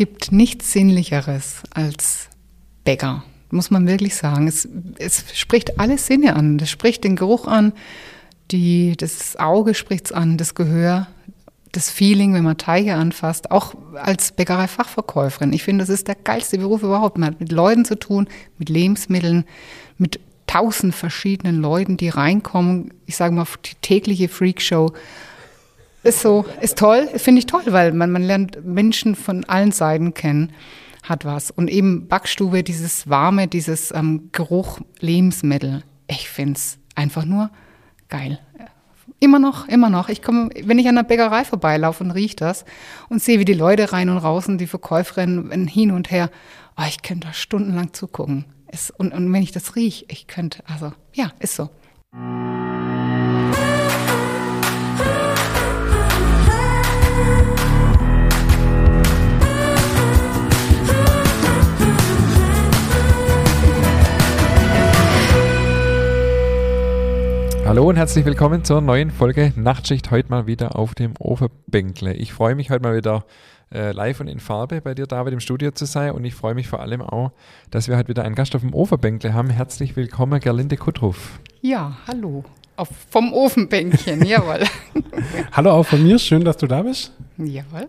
gibt nichts Sinnlicheres als Bäcker, muss man wirklich sagen. Es, es spricht alle Sinne an. Das spricht den Geruch an, die, das Auge spricht es an, das Gehör, das Feeling, wenn man Teige anfasst, auch als Bäckereifachverkäuferin. Ich finde, das ist der geilste Beruf überhaupt. Man hat mit Leuten zu tun, mit Lebensmitteln, mit tausend verschiedenen Leuten, die reinkommen. Ich sage mal, die tägliche Freakshow ist so, ist toll, finde ich toll, weil man, man lernt Menschen von allen Seiten kennen, hat was. Und eben Backstube, dieses warme, dieses ähm, Geruch Lebensmittel. Ich finde es einfach nur geil. Immer noch, immer noch. Ich komme, wenn ich an der Bäckerei vorbeilaufe und rieche das und sehe, wie die Leute rein und raus die Verkäuferinnen hin und her, oh, ich könnte da stundenlang zugucken. Es, und, und wenn ich das rieche, ich könnte, also ja, ist so. Hallo und herzlich willkommen zur neuen Folge Nachtschicht. Heute mal wieder auf dem Ofenbänkle. Ich freue mich heute mal wieder äh, live und in Farbe bei dir, David, im Studio zu sein. Und ich freue mich vor allem auch, dass wir heute wieder einen Gast auf dem Ofenbänkle haben. Herzlich willkommen, Gerlinde Kuttruf. Ja, hallo. Auf, vom Ofenbänkchen, jawohl. hallo auch von mir, schön, dass du da bist. Jawohl.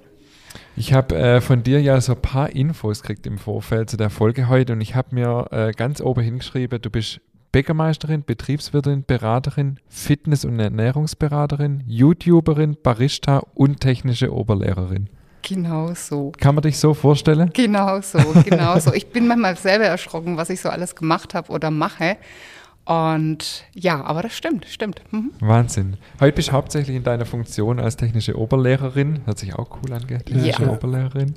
Ich habe äh, von dir ja so ein paar Infos gekriegt im Vorfeld zu der Folge heute und ich habe mir äh, ganz oben hingeschrieben, du bist Bäckermeisterin, Betriebswirtin, Beraterin, Fitness- und Ernährungsberaterin, YouTuberin, Barista und technische Oberlehrerin. Genau so. Kann man dich so vorstellen? Genau so, genau so. Ich bin manchmal selber erschrocken, was ich so alles gemacht habe oder mache. Und ja, aber das stimmt, stimmt. Mhm. Wahnsinn. Heute bist du hauptsächlich in deiner Funktion als technische Oberlehrerin. Hört sich auch cool an, gell? Technische ja. Oberlehrerin.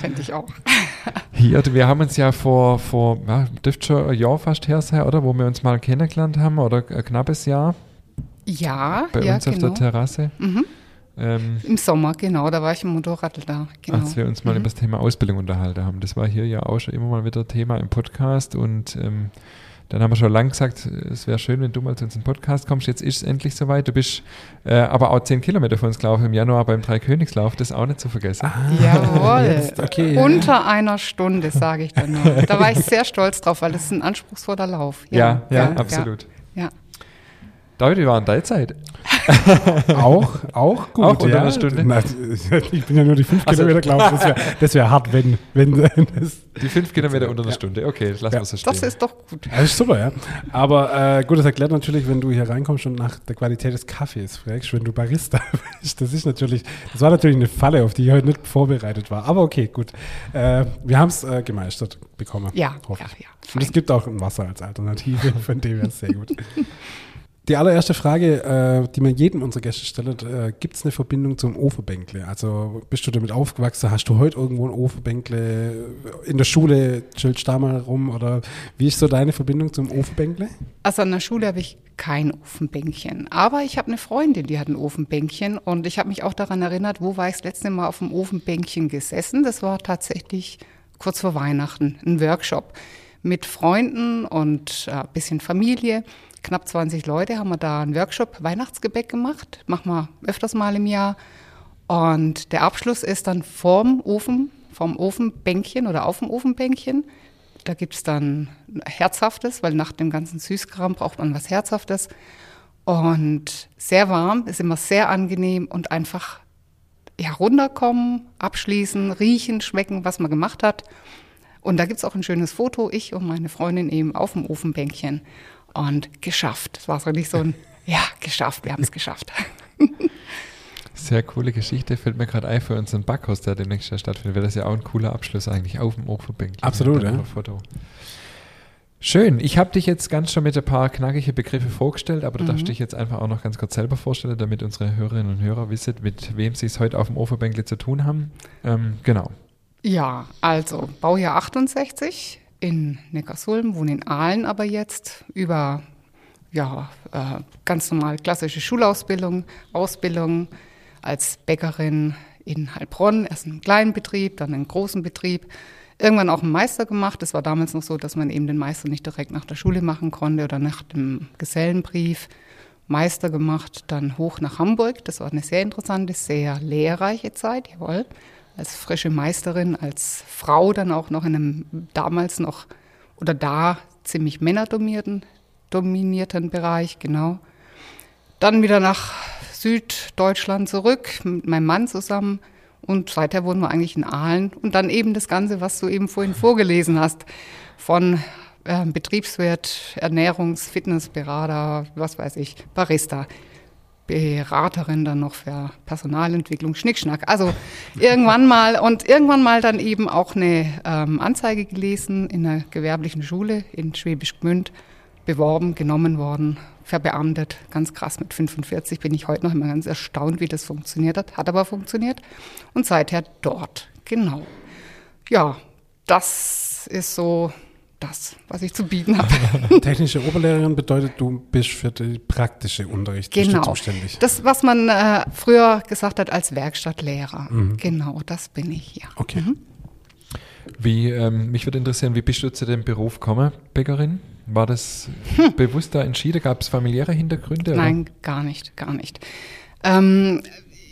Fände ich auch. Hier, wir haben uns ja vor, vor ja, dürfte schon ein Jahr fast her sein, oder? Wo wir uns mal kennengelernt haben, oder ein knappes Jahr. Ja, Bei ja, uns genau. auf der genau. Terrasse. Mhm. Ähm, Im Sommer, genau, da war ich im Motorrad da. Genau. Als wir uns mal mhm. über das Thema Ausbildung unterhalten haben. Das war hier ja auch schon immer mal wieder Thema im Podcast und ähm, dann haben wir schon lange gesagt, es wäre schön, wenn du mal zu uns in den Podcast kommst. Jetzt ist es endlich soweit. Du bist äh, aber auch zehn Kilometer von uns gelaufen im Januar beim Dreikönigslauf. Das auch nicht zu vergessen. Ah, Jawohl. Okay, Unter einer Stunde, sage ich dann noch. Da war ich sehr stolz drauf, weil das ist ein anspruchsvoller Lauf. Ja, ja, ja, ja absolut. Ja. David, wie war in deine Zeit? auch, auch gut. Auch unter ja. einer Stunde? Na, ich bin ja nur die fünf also, Kilometer gelaufen. Das wäre wär hart, wenn. wenn das die fünf Kilometer unter einer ja. Stunde. Okay, das lassen ja. wir so stehen. Das ist doch gut. Das ist super, ja. Aber äh, gut, das erklärt natürlich, wenn du hier reinkommst und nach der Qualität des Kaffees fragst, wenn du Barista bist. Das ist natürlich, das war natürlich eine Falle, auf die ich heute nicht vorbereitet war. Aber okay, gut. Äh, wir haben es äh, gemeistert bekommen. Ja, ja, ja. Und es gibt auch ein Wasser als Alternative, von dem her sehr gut. Die allererste Frage, äh, die man jedem unserer Gäste stellt, äh, gibt es eine Verbindung zum Ofenbänkle? Also bist du damit aufgewachsen? Hast du heute irgendwo ein Ofenbänkle? In der Schule chillst du da mal rum? Oder wie ist so deine Verbindung zum Ofenbänkle? Also an der Schule habe ich kein Ofenbänkchen. Aber ich habe eine Freundin, die hat ein Ofenbänkchen. Und ich habe mich auch daran erinnert, wo war ich das letzte Mal auf dem Ofenbänkchen gesessen? Das war tatsächlich kurz vor Weihnachten, ein Workshop mit Freunden und ein äh, bisschen Familie knapp 20 Leute haben wir da einen Workshop Weihnachtsgebäck gemacht. Machen wir öfters mal im Jahr. Und der Abschluss ist dann vorm Ofen, vom Ofenbänkchen oder auf dem Ofenbänkchen. Da gibt es dann Herzhaftes, weil nach dem ganzen Süßkram braucht man was Herzhaftes. Und sehr warm, ist immer sehr angenehm und einfach ja, runterkommen, abschließen, riechen, schmecken, was man gemacht hat. Und da gibt es auch ein schönes Foto, ich und meine Freundin eben auf dem Ofenbänkchen und geschafft. Das war so nicht so ein, ja, geschafft, wir haben es geschafft. Sehr coole Geschichte, fällt mir gerade ein für unseren Backhaus, der demnächst ja stattfindet. Wäre das ja auch ein cooler Abschluss eigentlich auf dem Ofenbänkchen. Absolut, ja. Foto. Schön. Ich habe dich jetzt ganz schon mit ein paar knackige Begriffe vorgestellt, aber du mhm. darfst dich jetzt einfach auch noch ganz kurz selber vorstellen, damit unsere Hörerinnen und Hörer wissen, mit wem sie es heute auf dem Ofenbänkle zu tun haben. Ähm, genau. Ja, also Baujahr 68, in Neckarsulm, wohne in Aalen aber jetzt über ja, äh, ganz normal klassische Schulausbildung, Ausbildung als Bäckerin in Heilbronn, erst in einem kleinen Betrieb, dann in einem großen Betrieb. Irgendwann auch einen Meister gemacht. Es war damals noch so, dass man eben den Meister nicht direkt nach der Schule machen konnte oder nach dem Gesellenbrief. Meister gemacht, dann hoch nach Hamburg. Das war eine sehr interessante, sehr lehrreiche Zeit, jawohl. Als frische Meisterin, als Frau dann auch noch in einem damals noch oder da ziemlich männerdominierten dominierten Bereich, genau. Dann wieder nach Süddeutschland zurück mit meinem Mann zusammen und seither wohnen wir eigentlich in Aalen und dann eben das Ganze, was du eben vorhin vorgelesen hast, von äh, Betriebswirt, Ernährungs-, Fitnessberater, was weiß ich, Barista. Beraterin dann noch für Personalentwicklung, Schnickschnack. Also irgendwann mal und irgendwann mal dann eben auch eine ähm, Anzeige gelesen in einer gewerblichen Schule in Schwäbisch Gmünd, beworben, genommen worden, verbeamtet. Ganz krass, mit 45 bin ich heute noch immer ganz erstaunt, wie das funktioniert hat. Hat aber funktioniert. Und seither dort, genau. Ja, das ist so das, was ich zu bieten habe. Technische Oberlehrerin bedeutet, du bist für den praktischen Unterricht genau. zuständig. Das, was man äh, früher gesagt hat als Werkstattlehrer. Mhm. Genau, das bin ich, ja. Okay. Mhm. Wie, ähm, mich würde interessieren, wie bist du zu dem Beruf gekommen, Bäckerin? War das hm. bewusst da entschieden? Gab es familiäre Hintergründe? Nein, oder? gar nicht, gar nicht. Ähm,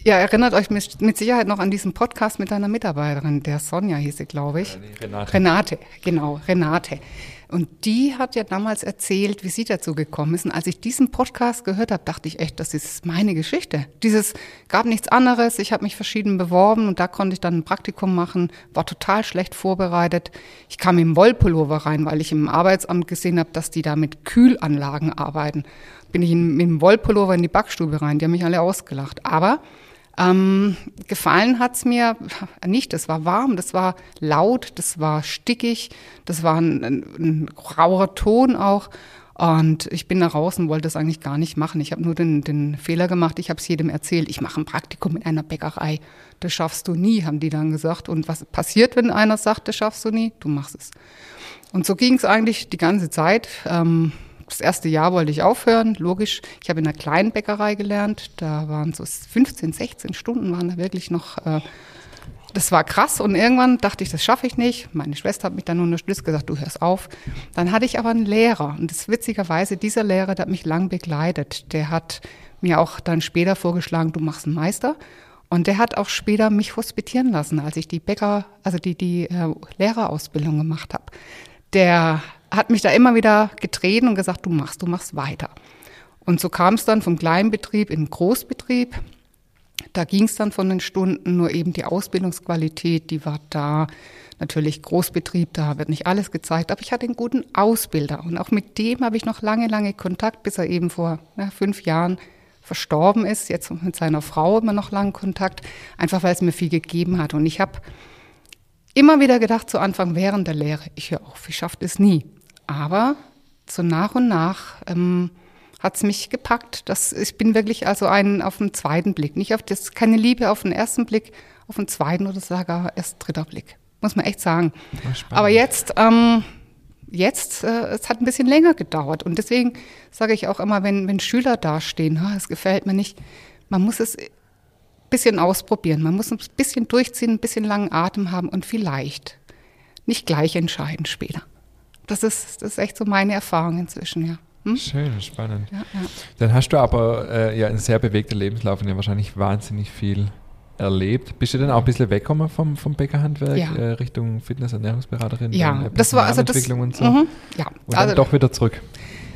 ja, erinnert euch mit, mit, Sicherheit noch an diesen Podcast mit deiner Mitarbeiterin, der Sonja hieß sie, glaube ich. Renate. Renate, genau, Renate. Und die hat ja damals erzählt, wie sie dazu gekommen ist. Und als ich diesen Podcast gehört habe, dachte ich echt, das ist meine Geschichte. Dieses gab nichts anderes. Ich habe mich verschieden beworben und da konnte ich dann ein Praktikum machen, war total schlecht vorbereitet. Ich kam im Wollpullover rein, weil ich im Arbeitsamt gesehen habe, dass die da mit Kühlanlagen arbeiten. Bin ich in, mit dem Wollpullover in die Backstube rein. Die haben mich alle ausgelacht. Aber ähm, gefallen hat's mir nicht. Es war warm, das war laut, das war stickig, das war ein, ein, ein rauer Ton auch. Und ich bin nach raus und wollte das eigentlich gar nicht machen. Ich habe nur den, den Fehler gemacht, ich habe es jedem erzählt, ich mache ein Praktikum in einer Bäckerei. Das schaffst du nie, haben die dann gesagt. Und was passiert, wenn einer sagt, das schaffst du nie? Du machst es. Und so ging es eigentlich die ganze Zeit. Ähm, das erste Jahr wollte ich aufhören, logisch. Ich habe in einer kleinen Bäckerei gelernt. Da waren so 15, 16 Stunden waren da wirklich noch. Äh, das war krass und irgendwann dachte ich, das schaffe ich nicht. Meine Schwester hat mich dann unterstützt, gesagt, du hörst auf. Dann hatte ich aber einen Lehrer und das witzigerweise, dieser Lehrer, der hat mich lang begleitet. Der hat mir auch dann später vorgeschlagen, du machst einen Meister. Und der hat auch später mich hospitieren lassen, als ich die Bäcker, also die, die äh, Lehrerausbildung gemacht habe. Der hat mich da immer wieder getreten und gesagt, du machst, du machst weiter. Und so kam es dann vom Kleinbetrieb in den Großbetrieb. Da ging es dann von den Stunden, nur eben die Ausbildungsqualität, die war da. Natürlich Großbetrieb, da wird nicht alles gezeigt, aber ich hatte einen guten Ausbilder. Und auch mit dem habe ich noch lange, lange Kontakt, bis er eben vor ja, fünf Jahren verstorben ist. Jetzt mit seiner Frau immer noch lange Kontakt, einfach weil es mir viel gegeben hat. Und ich habe immer wieder gedacht, zu Anfang während der Lehre, ich höre auf, ich schaffe das nie. Aber so nach und nach ähm, hat es mich gepackt. Das, ich bin wirklich also ein auf den zweiten Blick. Nicht auf das, keine Liebe auf den ersten Blick, auf den zweiten oder sogar erst dritter Blick. Muss man echt sagen. Aber jetzt, ähm, jetzt, äh, es hat ein bisschen länger gedauert. Und deswegen sage ich auch immer, wenn, wenn Schüler dastehen, es gefällt mir nicht, man muss es ein bisschen ausprobieren. Man muss ein bisschen durchziehen, ein bisschen langen Atem haben und vielleicht nicht gleich entscheiden später. Das ist, das ist echt so meine Erfahrung inzwischen, ja. Hm? Schön, spannend. Ja, ja. Dann hast du aber äh, ja einen sehr bewegten Lebenslauf und ja wahrscheinlich wahnsinnig viel erlebt. Bist du dann auch ein bisschen weggekommen vom, vom Bäckerhandwerk ja. äh, Richtung Fitness- Ernährungsberaterin? Ja, dann, das war also das. Und so. Mhm, ja, und also, doch wieder zurück.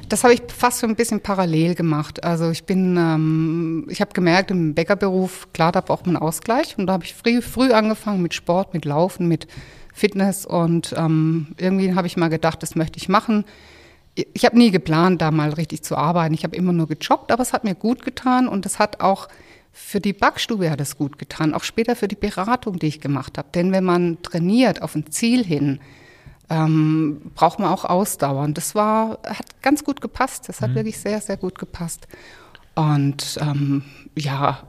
Das habe ich fast so ein bisschen parallel gemacht. Also ich bin, ähm, ich habe gemerkt, im Bäckerberuf, klar, da braucht man Ausgleich. Und da habe ich früh, früh angefangen mit Sport, mit Laufen, mit Fitness und ähm, irgendwie habe ich mal gedacht, das möchte ich machen. Ich habe nie geplant, da mal richtig zu arbeiten. Ich habe immer nur gejobbt, aber es hat mir gut getan und es hat auch für die Backstube hat es gut getan, auch später für die Beratung, die ich gemacht habe. Denn wenn man trainiert auf ein Ziel hin, ähm, braucht man auch Ausdauer. Und das war, hat ganz gut gepasst. Das hat mhm. wirklich sehr, sehr gut gepasst. Und ähm, ja,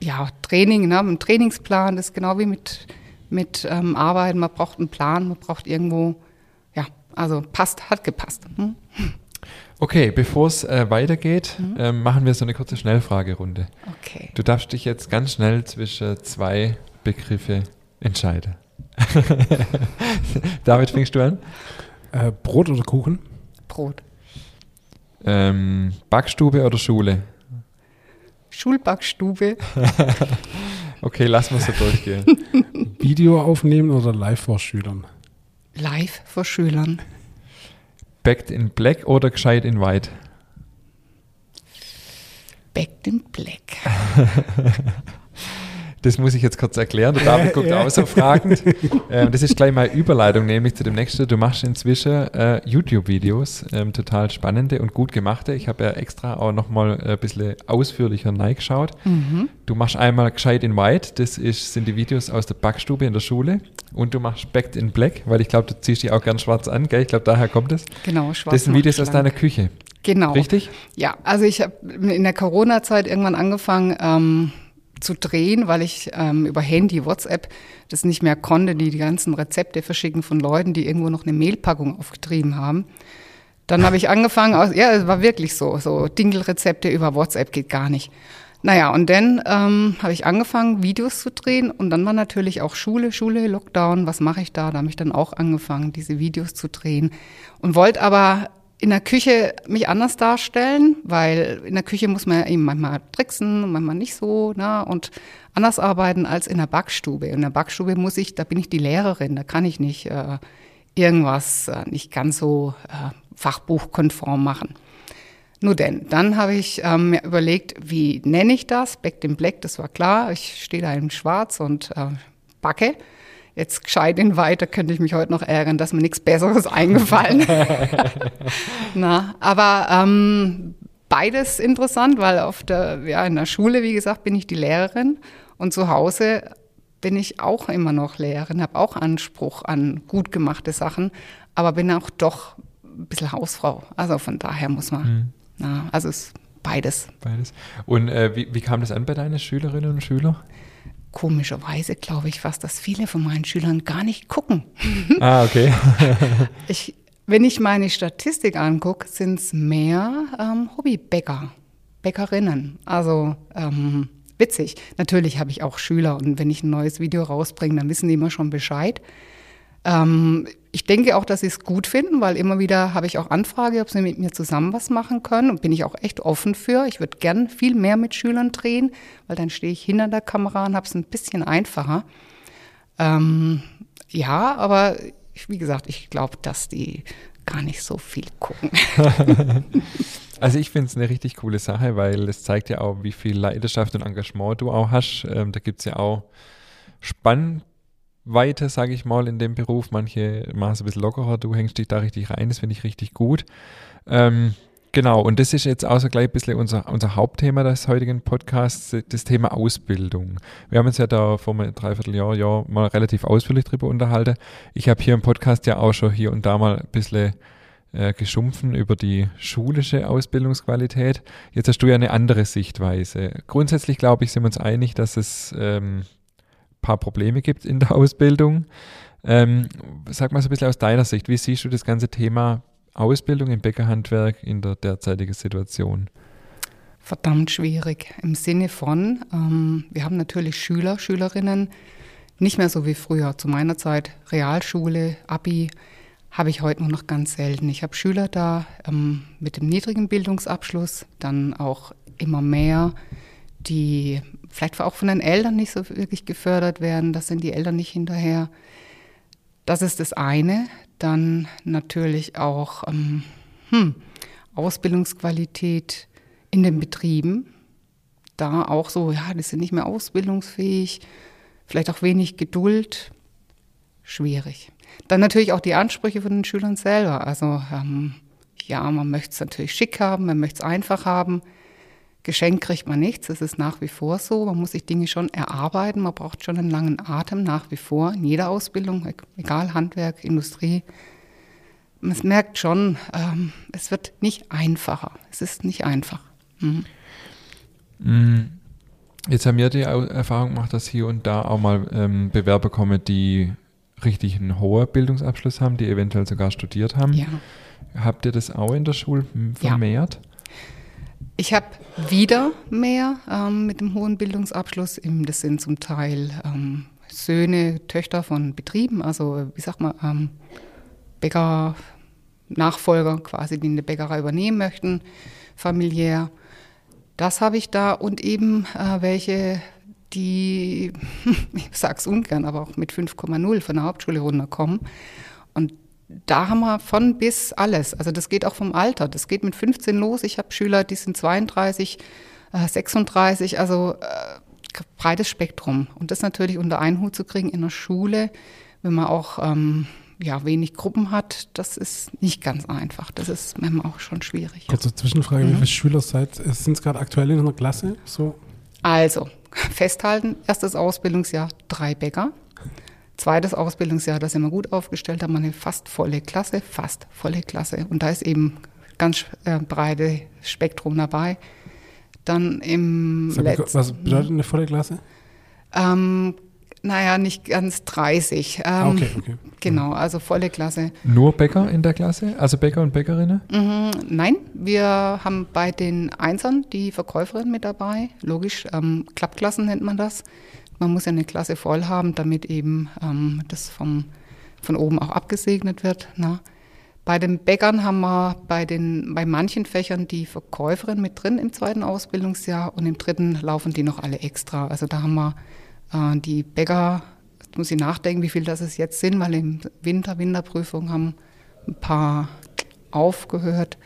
ja, Training, ne, ein Trainingsplan, das ist genau wie mit mit ähm, Arbeiten. Man braucht einen Plan, man braucht irgendwo, ja, also passt, hat gepasst. Hm? Okay, bevor es äh, weitergeht, mhm. ähm, machen wir so eine kurze Schnellfragerunde. Okay. Du darfst dich jetzt ganz schnell zwischen zwei Begriffe entscheiden. David, fängst du an? Äh, Brot oder Kuchen? Brot. Ähm, Backstube oder Schule? Schulbackstube. Okay, lassen wir es so durchgehen. Video aufnehmen oder live vor Schülern? Live vor Schülern. Backed in Black oder gescheit in White? Backed in Black. Das muss ich jetzt kurz erklären. Der David guckt auch so fragend. Ähm, das ist gleich mal Überleitung, nämlich zu dem nächsten. Du machst inzwischen äh, YouTube-Videos, ähm, total spannende und gut gemachte. Ich habe ja extra auch nochmal ein bisschen ausführlicher reingeschaut. Mhm. Du machst einmal Gescheit in White, das ist, sind die Videos aus der Backstube in der Schule. Und du machst Backed in Black, weil ich glaube, du ziehst dich auch gern schwarz an, gell? Ich glaube, daher kommt es. Genau, schwarz. Das sind Videos aus deiner Küche, Genau. richtig? Ja, also ich habe in der Corona-Zeit irgendwann angefangen ähm, zu drehen, weil ich ähm, über Handy, WhatsApp das nicht mehr konnte, die die ganzen Rezepte verschicken von Leuten, die irgendwo noch eine Mehlpackung aufgetrieben haben. Dann habe ich angefangen, aus, ja, es war wirklich so, so Dinkelrezepte über WhatsApp geht gar nicht. Naja, und dann ähm, habe ich angefangen, Videos zu drehen und dann war natürlich auch Schule, Schule, Lockdown, was mache ich da? Da habe ich dann auch angefangen, diese Videos zu drehen und wollte aber in der Küche mich anders darstellen, weil in der Küche muss man eben manchmal tricksen und manchmal nicht so, ne? Und anders arbeiten als in der Backstube. In der Backstube muss ich, da bin ich die Lehrerin, da kann ich nicht äh, irgendwas äh, nicht ganz so äh, fachbuchkonform machen. Nur denn, dann habe ich ähm, mir überlegt, wie nenne ich das? Backed in Black, das war klar. Ich stehe da in Schwarz und äh, backe. Jetzt gescheit in weiter könnte ich mich heute noch ärgern, dass mir nichts Besseres eingefallen. Na, aber ähm, beides interessant, weil auf der, ja, in der Schule, wie gesagt, bin ich die Lehrerin und zu Hause bin ich auch immer noch Lehrerin, habe auch Anspruch an gut gemachte Sachen, aber bin auch doch ein bisschen Hausfrau. Also von daher muss man, na, also es ist beides. Beides. Und äh, wie, wie kam das an bei deinen Schülerinnen und Schülern? Komischerweise glaube ich fast, dass viele von meinen Schülern gar nicht gucken. ah, okay. Ich, wenn ich meine Statistik angucke, sind es mehr ähm, Hobbybäcker, Bäckerinnen. Also ähm, witzig. Natürlich habe ich auch Schüler und wenn ich ein neues Video rausbringe, dann wissen die immer schon Bescheid. Ähm, ich denke auch, dass sie es gut finden, weil immer wieder habe ich auch Anfrage, ob sie mit mir zusammen was machen können und bin ich auch echt offen für. Ich würde gern viel mehr mit Schülern drehen, weil dann stehe ich hinter der Kamera und habe es ein bisschen einfacher. Ähm, ja, aber wie gesagt, ich glaube, dass die gar nicht so viel gucken. Also ich finde es eine richtig coole Sache, weil es zeigt ja auch, wie viel Leidenschaft und Engagement du auch hast. Ähm, da gibt es ja auch Spannweite, sage ich mal, in dem Beruf. Manche machen es ein bisschen lockerer, du hängst dich da richtig rein, das finde ich richtig gut. Ähm, genau, und das ist jetzt so gleich ein bisschen unser, unser Hauptthema des heutigen Podcasts, das Thema Ausbildung. Wir haben uns ja da vor einem Dreivierteljahr Jahr mal relativ ausführlich drüber unterhalten. Ich habe hier im Podcast ja auch schon hier und da mal ein bisschen äh, geschumpfen über die schulische Ausbildungsqualität. Jetzt hast du ja eine andere Sichtweise. Grundsätzlich glaube ich, sind wir uns einig, dass es ähm, paar Probleme gibt in der Ausbildung. Ähm, sag mal so ein bisschen aus deiner Sicht, wie siehst du das ganze Thema Ausbildung im Bäckerhandwerk in der derzeitigen Situation? Verdammt schwierig im Sinne von, ähm, wir haben natürlich Schüler, Schülerinnen, nicht mehr so wie früher. Zu meiner Zeit Realschule, Abi, habe ich heute nur noch ganz selten. Ich habe Schüler da ähm, mit dem niedrigen Bildungsabschluss, dann auch immer mehr, die vielleicht auch von den Eltern nicht so wirklich gefördert werden. Das sind die Eltern nicht hinterher. Das ist das eine. Dann natürlich auch ähm, hm, Ausbildungsqualität in den Betrieben. Da auch so, ja, die sind nicht mehr ausbildungsfähig, vielleicht auch wenig Geduld. Schwierig. Dann natürlich auch die Ansprüche von den Schülern selber. Also ähm, ja, man möchte es natürlich schick haben, man möchte es einfach haben. Geschenkt kriegt man nichts, das ist nach wie vor so. Man muss sich Dinge schon erarbeiten, man braucht schon einen langen Atem nach wie vor in jeder Ausbildung, egal Handwerk, Industrie. Man merkt schon, ähm, es wird nicht einfacher. Es ist nicht einfach. Mhm. Jetzt haben wir die Erfahrung gemacht, dass hier und da auch mal ähm, Bewerber kommen, die richtig einen hohen Bildungsabschluss haben, die eventuell sogar studiert haben. Ja. Habt ihr das auch in der Schule vermehrt? Ja. Ich habe wieder mehr ähm, mit dem hohen Bildungsabschluss. Das sind zum Teil ähm, Söhne, Töchter von Betrieben, also wie sagt man, ähm, Bäcker, Nachfolger quasi, die eine Bäckerei übernehmen möchten, familiär. Das habe ich da und eben äh, welche, die, ich sag's ungern, aber auch mit 5,0 von der Hauptschule runterkommen. Da haben wir von bis alles. Also das geht auch vom Alter. Das geht mit 15 los. Ich habe Schüler, die sind 32, äh, 36, also äh, breites Spektrum. Und das natürlich unter einen Hut zu kriegen in der Schule, wenn man auch ähm, ja, wenig Gruppen hat, das ist nicht ganz einfach. Das ist manchmal auch schon schwierig. Kurze Zwischenfrage, mhm. wie viele Schüler seid, sind es gerade aktuell in einer Klasse? So? Also, festhalten, erstes Ausbildungsjahr drei Bäcker. Zweites Ausbildungsjahr, da sind wir gut aufgestellt, haben wir eine fast volle Klasse, fast volle Klasse. Und da ist eben ganz äh, breites Spektrum dabei. Dann im letzten, Was bedeutet eine volle Klasse? Ähm, naja, nicht ganz 30. Ähm, okay, okay. Genau, also volle Klasse. Nur Bäcker in der Klasse? Also Bäcker und Bäckerinnen? Mhm, nein, wir haben bei den Einsern die Verkäuferin mit dabei. Logisch, ähm, Klappklassen nennt man das. Man muss ja eine Klasse voll haben, damit eben ähm, das vom, von oben auch abgesegnet wird. Na? Bei den Bäckern haben wir bei, den, bei manchen Fächern die Verkäuferin mit drin im zweiten Ausbildungsjahr und im dritten laufen die noch alle extra. Also da haben wir äh, die Bäcker, jetzt muss ich nachdenken, wie viel das es jetzt sind, weil im Winter, Winterprüfung haben ein paar aufgehört.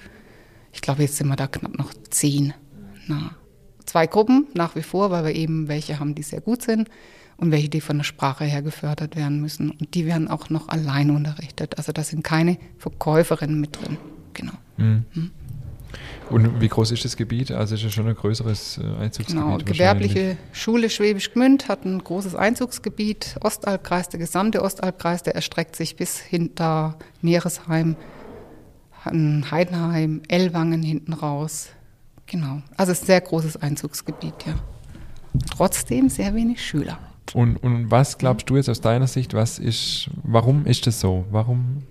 Ich glaube, jetzt sind wir da knapp noch zehn. Na, zwei Gruppen nach wie vor, weil wir eben welche haben, die sehr gut sind und welche, die von der Sprache her gefördert werden müssen. Und die werden auch noch allein unterrichtet. Also da sind keine Verkäuferinnen mit drin. Genau. Mhm. Mhm. Und wie groß ist das Gebiet? Also ist es schon ein größeres äh, Einzugsgebiet? Genau, gewerbliche Schule Schwäbisch Gmünd hat ein großes Einzugsgebiet. Ostalbkreis, der gesamte Ostalbkreis, der erstreckt sich bis hinter Meeresheim, Heidenheim, Ellwangen hinten raus. Genau. Also es ist ein sehr großes Einzugsgebiet, ja. Trotzdem sehr wenig Schüler. Und, und was glaubst du jetzt aus deiner Sicht, was ist, warum ist das so? Warum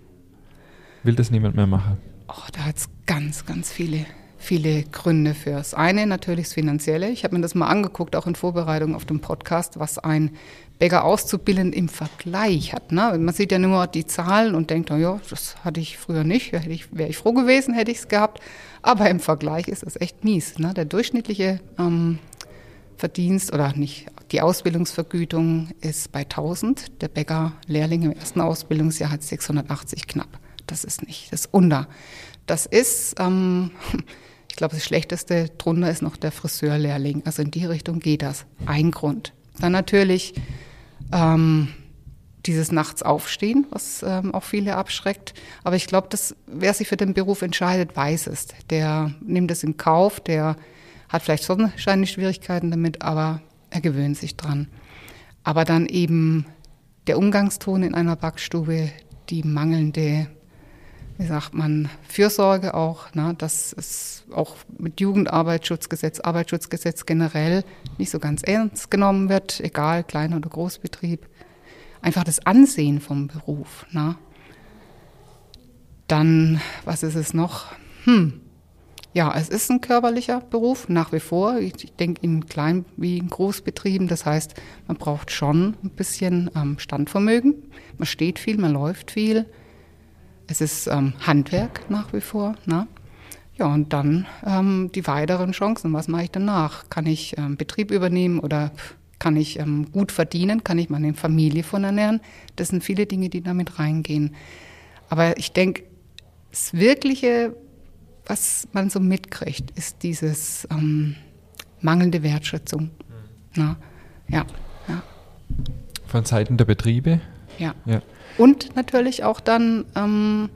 will das niemand mehr machen? Oh, da hat es ganz, ganz viele, viele Gründe für. Das eine natürlich das Finanzielle. Ich habe mir das mal angeguckt, auch in Vorbereitung auf den Podcast, was ein Bäcker auszubilden im Vergleich hat. Ne? Man sieht ja nur die Zahlen und denkt, oh ja, das hatte ich früher nicht. Wäre ich, wär ich froh gewesen, hätte ich es gehabt. Aber im Vergleich ist das echt mies. Ne? Der durchschnittliche ähm, Verdienst oder nicht, die Ausbildungsvergütung ist bei 1000. Der Bäcker-Lehrling im ersten Ausbildungsjahr hat 680 knapp das ist nicht, das ist unter. Das ist, ähm, glaube, das Schlechteste drunter ist noch der Friseurlehrling. Also in die Richtung geht das. Ein Grund. Dann natürlich ähm, dieses Nachts aufstehen, was ähm, auch viele abschreckt. Aber ich glaube, dass wer sich für den Beruf entscheidet, weiß es. Der nimmt es in Kauf, der hat vielleicht wahrscheinlich Schwierigkeiten damit, aber er gewöhnt sich dran. Aber dann eben der Umgangston in einer Backstube, die mangelnde wie sagt man, Fürsorge auch, ne, dass es auch mit Jugendarbeitsschutzgesetz, Arbeitsschutzgesetz generell nicht so ganz ernst genommen wird, egal Klein- oder Großbetrieb. Einfach das Ansehen vom Beruf. Ne. Dann, was ist es noch? Hm. Ja, es ist ein körperlicher Beruf, nach wie vor. Ich denke in Klein- wie in Großbetrieben. Das heißt, man braucht schon ein bisschen ähm, Standvermögen. Man steht viel, man läuft viel es ist ähm, Handwerk nach wie vor. Ne? Ja, und dann ähm, die weiteren Chancen. Was mache ich danach? Kann ich ähm, Betrieb übernehmen oder kann ich ähm, gut verdienen? Kann ich meine Familie von ernähren? Das sind viele Dinge, die damit reingehen. Aber ich denke, das Wirkliche, was man so mitkriegt, ist dieses ähm, mangelnde Wertschätzung. Mhm. Na, ja, ja. Von Seiten der Betriebe? Ja. ja. Und natürlich auch dann ähm,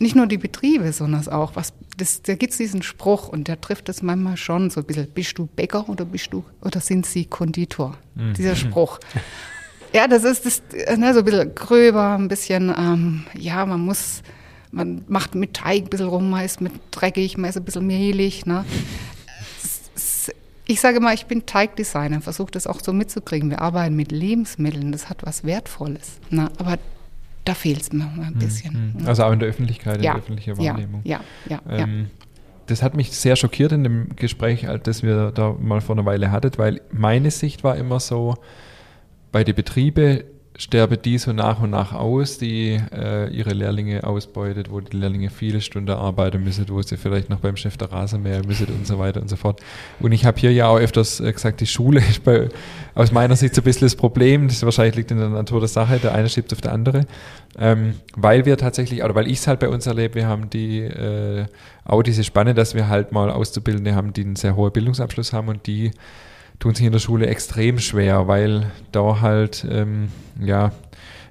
nicht nur die Betriebe, sondern auch, was, das, da gibt es diesen Spruch und der trifft es manchmal schon so ein bisschen, bist du Bäcker oder bist du, oder sind sie Konditor? Mhm. Dieser Spruch. Ja, das ist das, ne, so ein bisschen gröber, ein bisschen, ähm, ja, man muss, man macht mit Teig ein bisschen rum, man ist mit dreckig, man ist ein bisschen mehlig, ne? Ich sage mal, ich bin Teigdesigner, versuche das auch so mitzukriegen. Wir arbeiten mit Lebensmitteln, das hat was Wertvolles. Ne? Aber da fehlt es mir ein hm, bisschen. Mhm. Also auch in der Öffentlichkeit, in ja. der öffentlichen Wahrnehmung. Ja, ja, ja. Ähm, ja. Das hat mich sehr schockiert in dem Gespräch, das wir da mal vor einer Weile hattet, weil meine Sicht war immer so, bei den Betrieben, sterbe die so nach und nach aus, die äh, ihre Lehrlinge ausbeutet, wo die Lehrlinge viele Stunden arbeiten müssen, wo sie vielleicht noch beim Chef der Rasenmäher müssen und so weiter und so fort. Und ich habe hier ja auch öfters äh, gesagt, die Schule ist bei, aus meiner Sicht so ein bisschen das Problem, das wahrscheinlich liegt in der Natur der Sache, der eine schiebt auf der andere, ähm, weil wir tatsächlich, oder weil ich es halt bei uns erlebe, wir haben die äh, auch diese Spanne, dass wir halt mal Auszubildende haben, die einen sehr hohen Bildungsabschluss haben und die tun sich in der Schule extrem schwer, weil da halt ähm, ja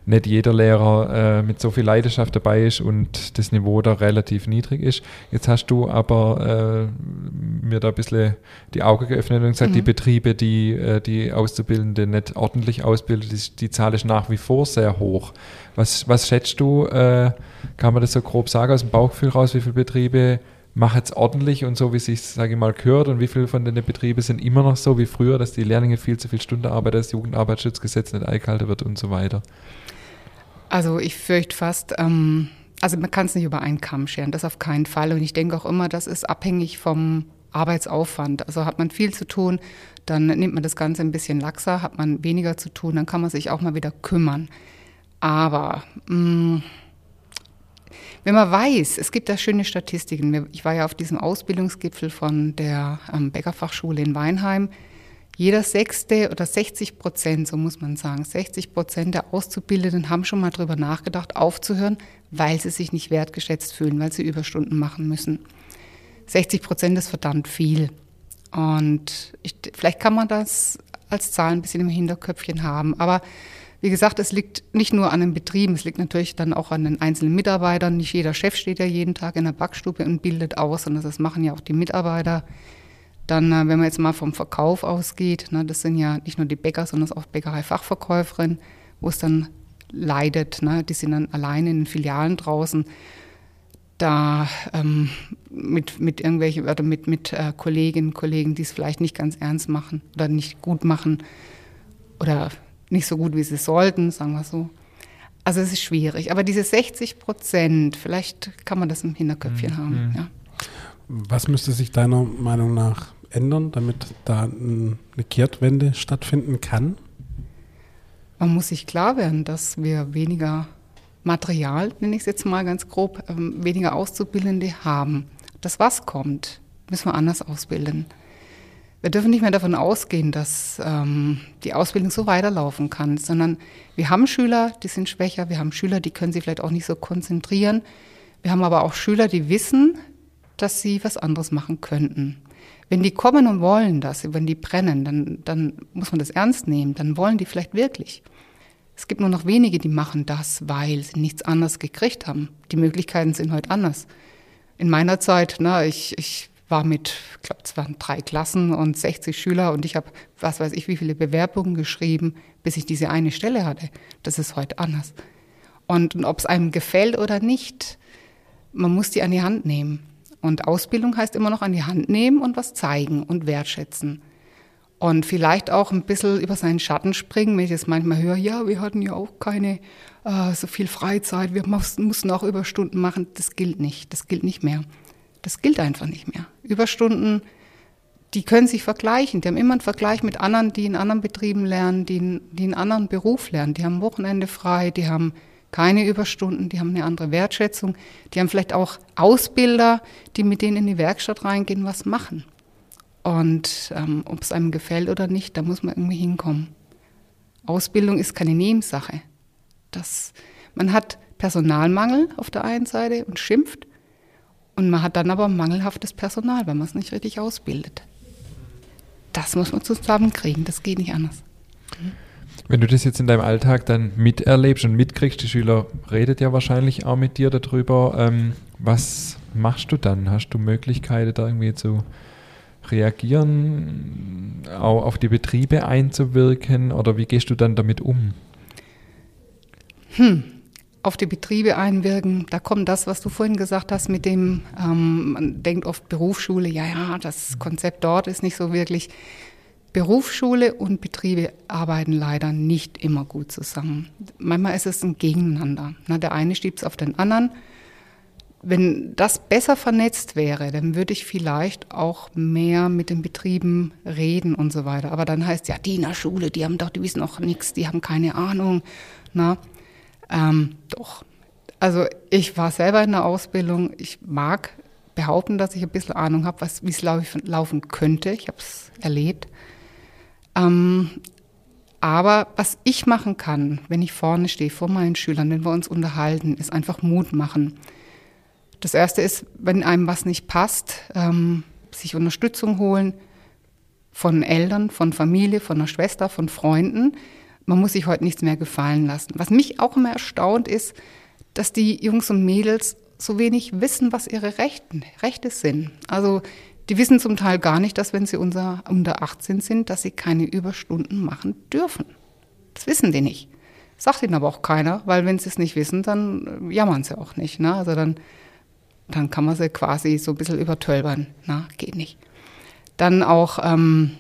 nicht jeder Lehrer äh, mit so viel Leidenschaft dabei ist und das Niveau da relativ niedrig ist. Jetzt hast du aber äh, mir da ein bisschen die Augen geöffnet und gesagt, mhm. die Betriebe, die äh, die Auszubildende nicht ordentlich ausbilden, die, die, Zahl ist nach wie vor sehr hoch. Was, was schätzt du, äh, kann man das so grob sagen aus dem Bauchgefühl raus, wie viele Betriebe mach jetzt ordentlich und so, wie sich sage ich mal, gehört und wie viele von den Betrieben sind immer noch so wie früher, dass die Lehrlinge viel zu viel Stunden arbeiten, das Jugendarbeitsschutzgesetz nicht eingehalten wird und so weiter? Also ich fürchte fast, ähm, also man kann es nicht über einen Kamm scheren, das auf keinen Fall. Und ich denke auch immer, das ist abhängig vom Arbeitsaufwand. Also hat man viel zu tun, dann nimmt man das Ganze ein bisschen laxer, hat man weniger zu tun, dann kann man sich auch mal wieder kümmern. Aber mh, mm, wenn man weiß, es gibt da schöne Statistiken. Ich war ja auf diesem Ausbildungsgipfel von der ähm, Bäckerfachschule in Weinheim. Jeder sechste oder 60 Prozent, so muss man sagen, 60 Prozent der Auszubildenden haben schon mal darüber nachgedacht, aufzuhören, weil sie sich nicht wertgeschätzt fühlen, weil sie Überstunden machen müssen. 60 Prozent ist verdammt viel. Und ich, vielleicht kann man das als Zahl ein bisschen im Hinterköpfchen haben. Aber wie gesagt, es liegt nicht nur an den Betrieben, es liegt natürlich dann auch an den einzelnen Mitarbeitern. Nicht jeder Chef steht ja jeden Tag in der Backstube und bildet aus, sondern das machen ja auch die Mitarbeiter. Dann, äh, wenn man jetzt mal vom Verkauf ausgeht, ne, das sind ja nicht nur die Bäcker, sondern auch Bäckerei-Fachverkäuferinnen, wo es dann leidet. Ne, die sind dann alleine in den Filialen draußen da ähm, mit, mit irgendwelchen oder mit, mit äh, Kolleginnen und Kollegen, die es vielleicht nicht ganz ernst machen oder nicht gut machen oder nicht so gut, wie sie sollten, sagen wir so. Also es ist schwierig. Aber diese 60 Prozent, vielleicht kann man das im Hinterköpfchen mhm. haben. Ja. Was müsste sich deiner Meinung nach ändern, damit da eine Kehrtwende stattfinden kann? Man muss sich klar werden, dass wir weniger Material, nenne ich es jetzt mal ganz grob, ähm, weniger Auszubildende haben. Das was kommt, müssen wir anders ausbilden. Wir dürfen nicht mehr davon ausgehen, dass ähm, die Ausbildung so weiterlaufen kann, sondern wir haben Schüler, die sind schwächer, wir haben Schüler, die können sich vielleicht auch nicht so konzentrieren. Wir haben aber auch Schüler, die wissen, dass sie was anderes machen könnten. Wenn die kommen und wollen das, wenn die brennen, dann, dann muss man das ernst nehmen, dann wollen die vielleicht wirklich. Es gibt nur noch wenige, die machen das, weil sie nichts anderes gekriegt haben. Die Möglichkeiten sind heute anders. In meiner Zeit, na, ich, ich war mit, ich glaube, es waren drei Klassen und 60 Schüler und ich habe, was weiß ich, wie viele Bewerbungen geschrieben, bis ich diese eine Stelle hatte. Das ist heute anders. Und, und ob es einem gefällt oder nicht, man muss die an die Hand nehmen. Und Ausbildung heißt immer noch an die Hand nehmen und was zeigen und wertschätzen. Und vielleicht auch ein bisschen über seinen Schatten springen, wenn ich jetzt manchmal höre, ja, wir hatten ja auch keine äh, so viel Freizeit, wir mussten, auch Überstunden machen. Das gilt nicht, das gilt nicht mehr. Das gilt einfach nicht mehr. Überstunden, die können sich vergleichen. Die haben immer einen Vergleich mit anderen, die in anderen Betrieben lernen, die, die einen anderen Beruf lernen. Die haben Wochenende frei, die haben keine Überstunden, die haben eine andere Wertschätzung. Die haben vielleicht auch Ausbilder, die mit denen in die Werkstatt reingehen, was machen. Und ähm, ob es einem gefällt oder nicht, da muss man irgendwie hinkommen. Ausbildung ist keine Nebensache. Das, man hat Personalmangel auf der einen Seite und schimpft. Und man hat dann aber mangelhaftes Personal, weil man es nicht richtig ausbildet. Das muss man zusammenkriegen, das geht nicht anders. Wenn du das jetzt in deinem Alltag dann miterlebst und mitkriegst, die Schüler redet ja wahrscheinlich auch mit dir darüber, ähm, was machst du dann? Hast du Möglichkeiten, da irgendwie zu reagieren, auch auf die Betriebe einzuwirken oder wie gehst du dann damit um? Hm, auf die Betriebe einwirken. Da kommt das, was du vorhin gesagt hast, mit dem, ähm, man denkt oft Berufsschule, ja, ja, das Konzept dort ist nicht so wirklich. Berufsschule und Betriebe arbeiten leider nicht immer gut zusammen. Manchmal ist es ein Gegeneinander. Na, der eine stiebt es auf den anderen. wenn das besser vernetzt wäre, dann würde ich vielleicht auch mehr mit den Betrieben reden und so weiter. Aber dann heißt ja, die in der Schule, die haben doch, die wissen auch nichts, die haben keine Ahnung. Na, ähm, doch. Also ich war selber in der Ausbildung. Ich mag behaupten, dass ich ein bisschen Ahnung habe, wie es laufen könnte. Ich habe es erlebt. Ähm, aber was ich machen kann, wenn ich vorne stehe vor meinen Schülern, wenn wir uns unterhalten, ist einfach Mut machen. Das Erste ist, wenn einem was nicht passt, ähm, sich Unterstützung holen von Eltern, von Familie, von einer Schwester, von Freunden. Man muss sich heute nichts mehr gefallen lassen. Was mich auch immer erstaunt ist, dass die Jungs und Mädels so wenig wissen, was ihre Rechten, Rechte sind. Also die wissen zum Teil gar nicht, dass wenn sie unter, unter 18 sind, dass sie keine Überstunden machen dürfen. Das wissen die nicht. Sagt ihnen aber auch keiner, weil wenn sie es nicht wissen, dann jammern sie auch nicht. Ne? Also dann dann kann man sie quasi so ein bisschen übertölpern. Na, geht nicht. Dann auch, ähm,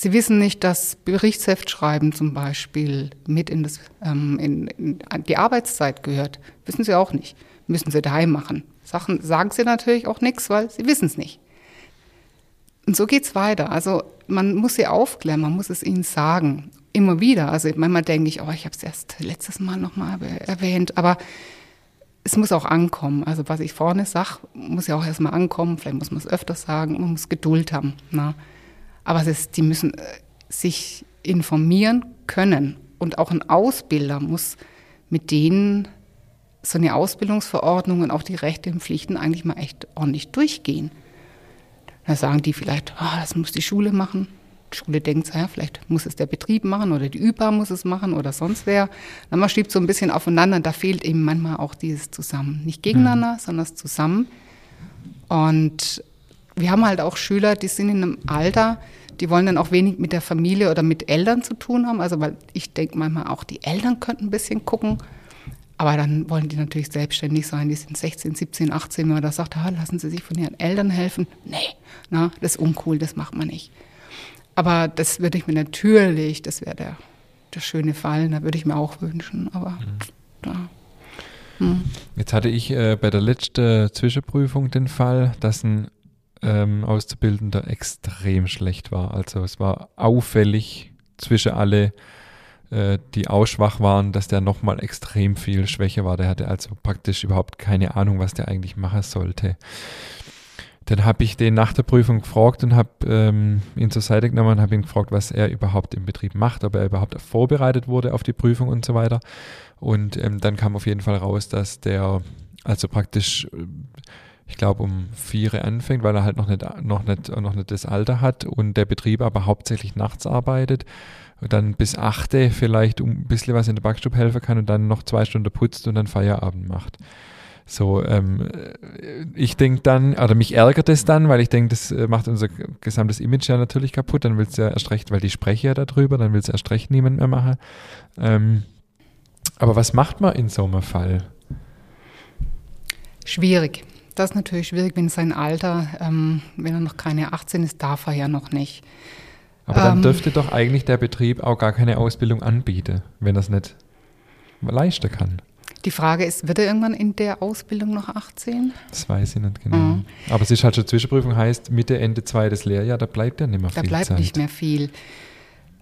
Sie wissen nicht, dass Berichtsheft schreiben zum Beispiel mit in, das, ähm, in, in die Arbeitszeit gehört. Wissen Sie auch nicht. Müssen Sie daheim machen. Sachen sagen Sie natürlich auch nichts, weil Sie wissen es nicht. Und so geht es weiter. Also man muss sie aufklären, man muss es ihnen sagen. Immer wieder. Also manchmal denke ich, oh, ich habe es erst letztes Mal nochmal erwähnt, aber es muss auch ankommen. Also was ich vorne sage, muss ja auch erstmal ankommen. Vielleicht muss man es öfter sagen. Man muss Geduld haben. Na? Aber ist, die müssen äh, sich informieren können. Und auch ein Ausbilder muss mit denen so eine Ausbildungsverordnung und auch die Rechte und Pflichten eigentlich mal echt ordentlich durchgehen. Da sagen die vielleicht, oh, das muss die Schule machen. Schule denkt, ja, vielleicht muss es der Betrieb machen oder die ÜPA muss es machen oder sonst wer. Dann man schiebt so ein bisschen aufeinander, da fehlt eben manchmal auch dieses Zusammen. Nicht gegeneinander, mhm. sondern das Zusammen. Und wir haben halt auch Schüler, die sind in einem Alter, die wollen dann auch wenig mit der Familie oder mit Eltern zu tun haben. Also, weil ich denke manchmal auch, die Eltern könnten ein bisschen gucken. Aber dann wollen die natürlich selbstständig sein. Die sind 16, 17, 18, wenn man da sagt, ah, lassen Sie sich von Ihren Eltern helfen. Nee, na, das ist uncool, das macht man nicht. Aber das würde ich mir natürlich, das wäre der, der schöne Fall, da würde ich mir auch wünschen. Aber mhm. da. Hm. Jetzt hatte ich äh, bei der letzten Zwischenprüfung den Fall, dass ein ähm, Auszubildender extrem schlecht war. Also es war auffällig zwischen alle, äh, die auch schwach waren, dass der nochmal extrem viel Schwäche war. Der hatte also praktisch überhaupt keine Ahnung, was der eigentlich machen sollte. Dann habe ich den nach der Prüfung gefragt und habe ähm, ihn zur Seite genommen und habe ihn gefragt, was er überhaupt im Betrieb macht, ob er überhaupt vorbereitet wurde auf die Prüfung und so weiter. Und ähm, dann kam auf jeden Fall raus, dass der also praktisch, ich glaube, um vier anfängt, weil er halt noch nicht, noch, nicht, noch nicht das Alter hat und der Betrieb aber hauptsächlich nachts arbeitet. Und dann bis achte vielleicht ein bisschen was in der Backstube helfen kann und dann noch zwei Stunden putzt und dann Feierabend macht. So, ähm, ich denke dann, oder mich ärgert es dann, weil ich denke, das äh, macht unser gesamtes Image ja natürlich kaputt. Dann willst du ja erst recht, weil die spreche ja darüber, dann willst du erst recht niemand mehr machen. Ähm, aber was macht man in so einem Fall? Schwierig. Das ist natürlich schwierig, wenn sein Alter, ähm, wenn er noch keine 18 ist, darf er ja noch nicht. Aber dann ähm, dürfte doch eigentlich der Betrieb auch gar keine Ausbildung anbieten, wenn er es nicht leisten kann. Die Frage ist, wird er irgendwann in der Ausbildung noch 18? Das weiß ich nicht genau. Mhm. Aber es ist halt schon Zwischenprüfung, heißt Mitte, Ende zweites Lehrjahr, da bleibt ja nicht mehr da viel Da bleibt nicht mehr viel.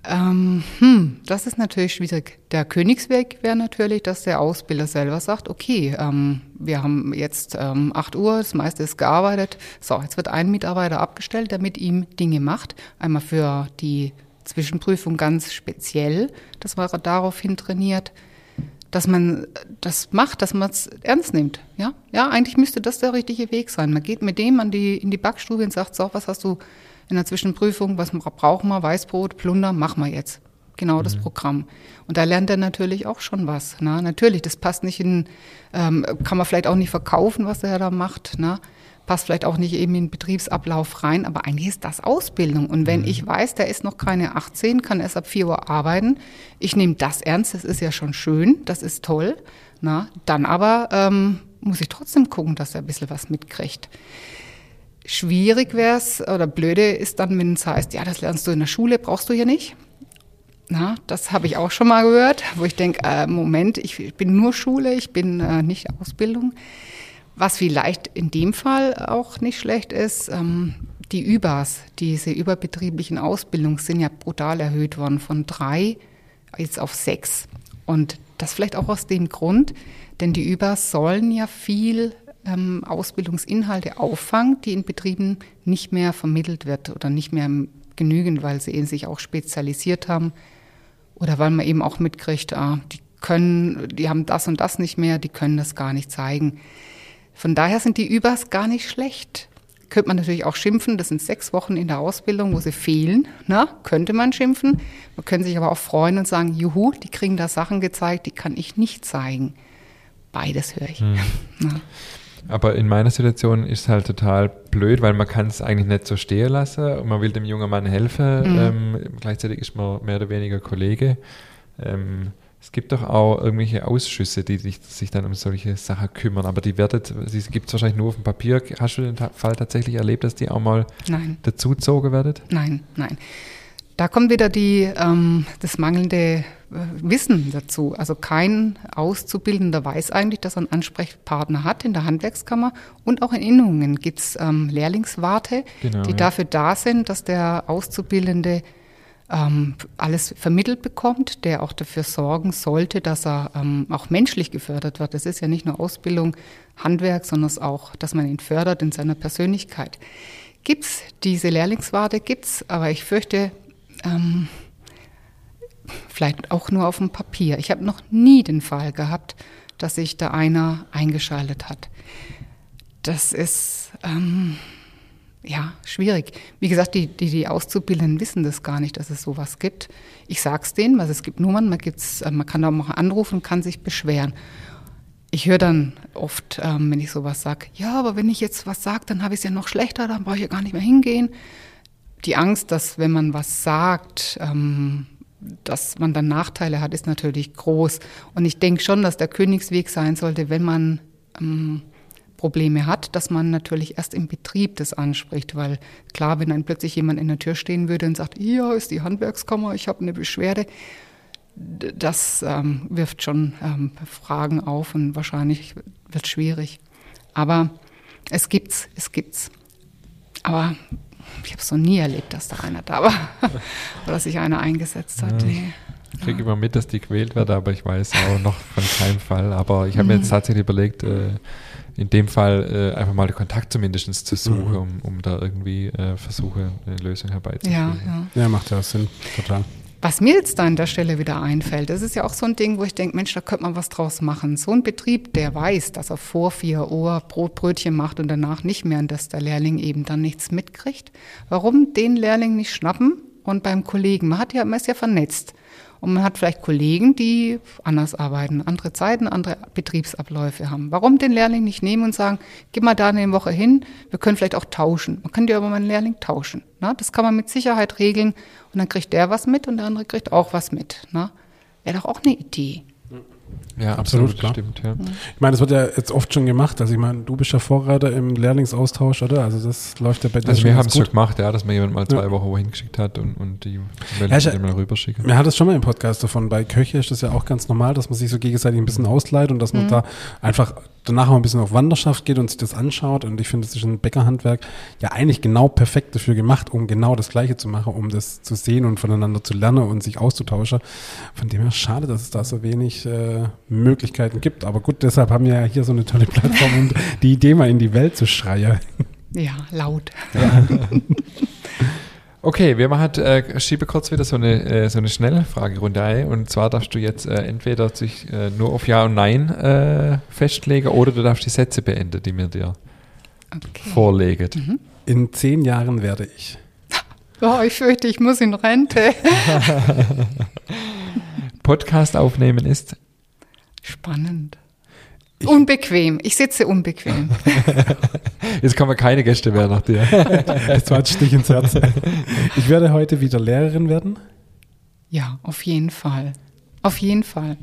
Ähm, hm, das ist natürlich schwierig. Der Königsweg wäre natürlich, dass der Ausbilder selber sagt, okay, ähm, wir haben jetzt ähm, 8 Uhr, das meiste ist gearbeitet. So, jetzt wird ein Mitarbeiter abgestellt, der mit ihm Dinge macht. Einmal für die Zwischenprüfung ganz speziell, dass man daraufhin trainiert dass man das macht, dass man es ernst nimmt. Ja? ja, eigentlich müsste das der richtige Weg sein. Man geht mit dem an die, in die Backstube und sagt, so, was hast du in der Zwischenprüfung, was brauchen wir, Weißbrot, Plunder, machen wir jetzt. Genau das mhm. Programm. Und da lernt er natürlich auch schon was. Na? Natürlich, das passt nicht in, ähm, kann man vielleicht auch nicht verkaufen, was er da macht. Na? passt vielleicht auch nicht eben in den Betriebsablauf rein, aber eigentlich ist das Ausbildung. Und wenn mhm. ich weiß, der ist noch keine 18, kann erst ab 4 Uhr arbeiten, ich nehme das ernst, das ist ja schon schön, das ist toll, na, dann aber ähm, muss ich trotzdem gucken, dass er ein bisschen was mitkriegt. Schwierig wäre es oder blöde ist dann, wenn es heißt, ja, das lernst du in der Schule, brauchst du hier nicht. Na, das habe ich auch schon mal gehört, wo ich denke, äh, Moment, ich bin nur Schule, ich bin äh, nicht Ausbildung. Was vielleicht in dem Fall auch nicht schlecht ist, ähm, die Übers, diese überbetrieblichen Ausbildungen sind ja brutal erhöht worden von drei jetzt auf sechs. Und das vielleicht auch aus dem Grund, denn die Übers sollen ja viel ähm, Ausbildungsinhalte auffangen, die in Betrieben nicht mehr vermittelt wird oder nicht mehr genügend, weil sie eben sich auch spezialisiert haben oder weil man eben auch mitkriegt, ah, die können, die haben das und das nicht mehr, die können das gar nicht zeigen. Von daher sind die Übers gar nicht schlecht. Könnte man natürlich auch schimpfen, das sind sechs Wochen in der Ausbildung, wo sie fehlen. Na, könnte man schimpfen. Man könnte sich aber auch freuen und sagen, juhu, die kriegen da Sachen gezeigt, die kann ich nicht zeigen. Beides höre ich. Hm. Aber in meiner Situation ist es halt total blöd, weil man kann es eigentlich nicht so stehen lassen und man will dem jungen Mann helfen. Mhm. Ähm, gleichzeitig ist man mehr oder weniger Kollege. Ähm, es gibt doch auch irgendwelche Ausschüsse, die sich, sich, dann um solche Sachen kümmern, aber die werdet, sie gibt es wahrscheinlich nur auf dem Papier. Hast du den Fall tatsächlich erlebt, dass die auch mal nein. dazugezogen werdet? Nein, nein. Da kommt wieder die, ähm, das mangelnde Wissen dazu. Also kein Auszubildender weiß eigentlich, dass er einen Ansprechpartner hat in der Handwerkskammer und auch in Innungen gibt es ähm, Lehrlingswarte, genau, die ja. dafür da sind, dass der Auszubildende ähm, alles vermittelt bekommt, der auch dafür sorgen sollte, dass er ähm, auch menschlich gefördert wird. Das ist ja nicht nur Ausbildung, Handwerk, sondern es auch, dass man ihn fördert in seiner Persönlichkeit. Gibt es diese Lehrlingswarte? Gibt es, aber ich fürchte, ähm, vielleicht auch nur auf dem Papier. Ich habe noch nie den Fall gehabt, dass sich da einer eingeschaltet hat. Das ist, ähm, ja, schwierig. Wie gesagt, die, die, die Auszubildenden wissen das gar nicht, dass es sowas gibt. Ich sage es denen, weil es gibt Nummern, man, gibt's, äh, man kann da auch anrufen kann sich beschweren. Ich höre dann oft, ähm, wenn ich sowas sage, ja, aber wenn ich jetzt was sage, dann habe ich es ja noch schlechter, dann brauche ich ja gar nicht mehr hingehen. Die Angst, dass wenn man was sagt, ähm, dass man dann Nachteile hat, ist natürlich groß. Und ich denke schon, dass der Königsweg sein sollte, wenn man ähm, Probleme hat, dass man natürlich erst im Betrieb das anspricht, weil klar, wenn dann plötzlich jemand in der Tür stehen würde und sagt, hier ist die Handwerkskammer, ich habe eine Beschwerde, das ähm, wirft schon ähm, Fragen auf und wahrscheinlich wird es schwierig. Aber es gibt's, es gibt's. Aber ich habe es noch nie erlebt, dass da einer da war oder sich einer eingesetzt hat. Ja. Nee. Ich kriege immer mit, dass die gewählt wird, aber ich weiß auch noch von keinem Fall. Aber ich habe mir jetzt mhm. tatsächlich überlegt, äh, in dem Fall äh, einfach mal den Kontakt zumindest zu suchen, mhm. um, um da irgendwie äh, versuche, eine Lösung herbeizuführen. Ja, ja. ja, macht ja Sinn, total. Was mir jetzt da an der Stelle wieder einfällt, das ist ja auch so ein Ding, wo ich denke, Mensch, da könnte man was draus machen. So ein Betrieb, der weiß, dass er vor 4 Uhr Brotbrötchen macht und danach nicht mehr und dass der Lehrling eben dann nichts mitkriegt. Warum den Lehrling nicht schnappen und beim Kollegen? Man hat ja, man ist ja vernetzt. Und man hat vielleicht Kollegen, die anders arbeiten, andere Zeiten, andere Betriebsabläufe haben. Warum den Lehrling nicht nehmen und sagen, geh mal da eine Woche hin, wir können vielleicht auch tauschen. Man könnte ja aber mal einen Lehrling tauschen. Ne? Das kann man mit Sicherheit regeln und dann kriegt der was mit und der andere kriegt auch was mit. Ne? Wäre doch auch eine Idee. Ja, absolut, absolut stimmt. Ja. Ich meine, das wird ja jetzt oft schon gemacht. Also ich meine, du bist ja Vorreiter im Lehrlingsaustausch, oder? Also das läuft ja bei dir Also wir haben es schon gemacht, ja, dass man jemand mal zwei ja. Wochen wohin geschickt hat und, und die Welt ja, mal rüberschickt. Wir hatten es schon mal im Podcast davon. Bei Köche ist das ja auch ganz normal, dass man sich so gegenseitig ein bisschen ausleiht und dass man mhm. da einfach danach mal ein bisschen auf Wanderschaft geht und sich das anschaut. Und ich finde, das ist ein Bäckerhandwerk ja eigentlich genau perfekt dafür gemacht, um genau das Gleiche zu machen, um das zu sehen und voneinander zu lernen und sich auszutauschen. Von dem her schade, dass es da so wenig äh, Möglichkeiten gibt. Aber gut, deshalb haben wir ja hier so eine tolle Plattform, um die Idee mal in die Welt zu schreien. Ja, laut. Ja. Okay, wir machen, äh, schiebe kurz wieder so eine, äh, so eine schnelle Fragerunde ein. Und zwar darfst du jetzt äh, entweder sich äh, nur auf Ja und Nein äh, festlegen oder du darfst die Sätze beenden, die mir dir okay. vorlegen. Mhm. In zehn Jahren werde ich. Oh, ich fürchte, ich muss in Rente. Podcast aufnehmen ist spannend. Ich unbequem. Ich sitze unbequem. Jetzt kommen keine Gäste mehr nach dir. Das war ein Stich ins Herz. Ich werde heute wieder Lehrerin werden. Ja, auf jeden Fall. Auf jeden Fall.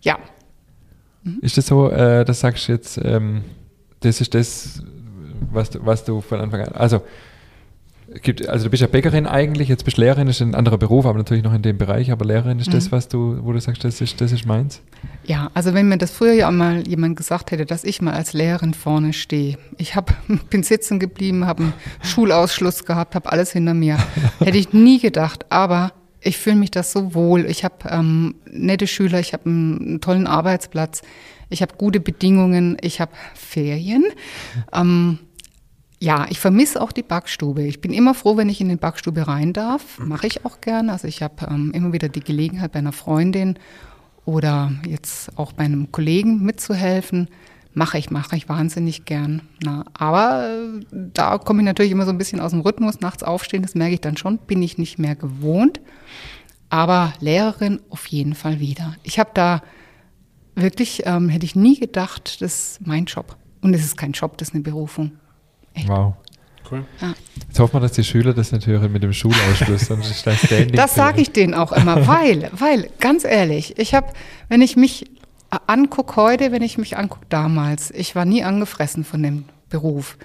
Ja. Mhm. Ist das so, äh, das sagst du jetzt, ähm, das ist das, was du, was du von Anfang an, also gibt, also du bist ja Bäckerin eigentlich, jetzt bist du Lehrerin, das ist ein anderer Beruf, aber natürlich noch in dem Bereich, aber Lehrerin ist mhm. das, was du, wo du sagst, das ist, das ist meins? Ja, also wenn mir das früher ja mal jemand gesagt hätte, dass ich mal als Lehrerin vorne stehe, ich hab, bin sitzen geblieben, habe einen Schulausschluss gehabt, habe alles hinter mir, hätte ich nie gedacht, aber ich fühle mich das so wohl. Ich habe ähm, nette Schüler, ich habe einen, einen, tollen Arbeitsplatz, ich habe gute Bedingungen, ich habe Ferien. Ähm, ja, ich vermisse auch die Backstube. Ich bin immer froh, wenn ich in die Backstube rein darf. Mache ich auch gerne. Also ich habe ähm, immer wieder die Gelegenheit bei einer Freundin oder jetzt auch bei einem Kollegen mitzuhelfen. Mache ich, mache ich wahnsinnig gern. Na, aber äh, da komme ich natürlich immer so ein bisschen aus dem Rhythmus, nachts aufstehen, das merke ich dann schon, bin ich nicht mehr gewohnt. Aber Lehrerin auf jeden Fall wieder. Ich habe da wirklich, ähm, hätte ich nie gedacht, das ist mein Job. Und es ist kein Job, das ist eine Berufung. Echt. Wow. Cool. Ja. Jetzt hoffen wir, dass die Schüler das nicht hören mit dem Schulausschluss. das sage ich denen auch immer, weil, weil, ganz ehrlich, ich habe, wenn ich mich angucke heute, wenn ich mich angucke damals, ich war nie angefressen von dem Beruf.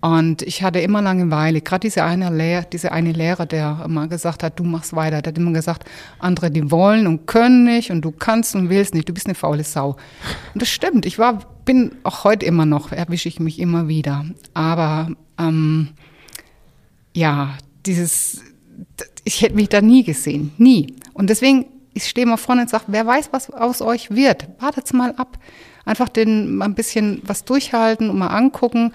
Und ich hatte immer Langeweile. Gerade diese eine, Lehr diese eine Lehrer, der immer gesagt hat, du machst weiter, der hat immer gesagt, andere, die wollen und können nicht und du kannst und willst nicht, du bist eine faule Sau. Und das stimmt. Ich war, bin auch heute immer noch, erwische ich mich immer wieder. Aber ähm, ja, dieses, ich hätte mich da nie gesehen, nie. Und deswegen, ich stehe mal vorne und sage, wer weiß, was aus euch wird. Wartet's mal ab. Einfach den mal ein bisschen was durchhalten und mal angucken.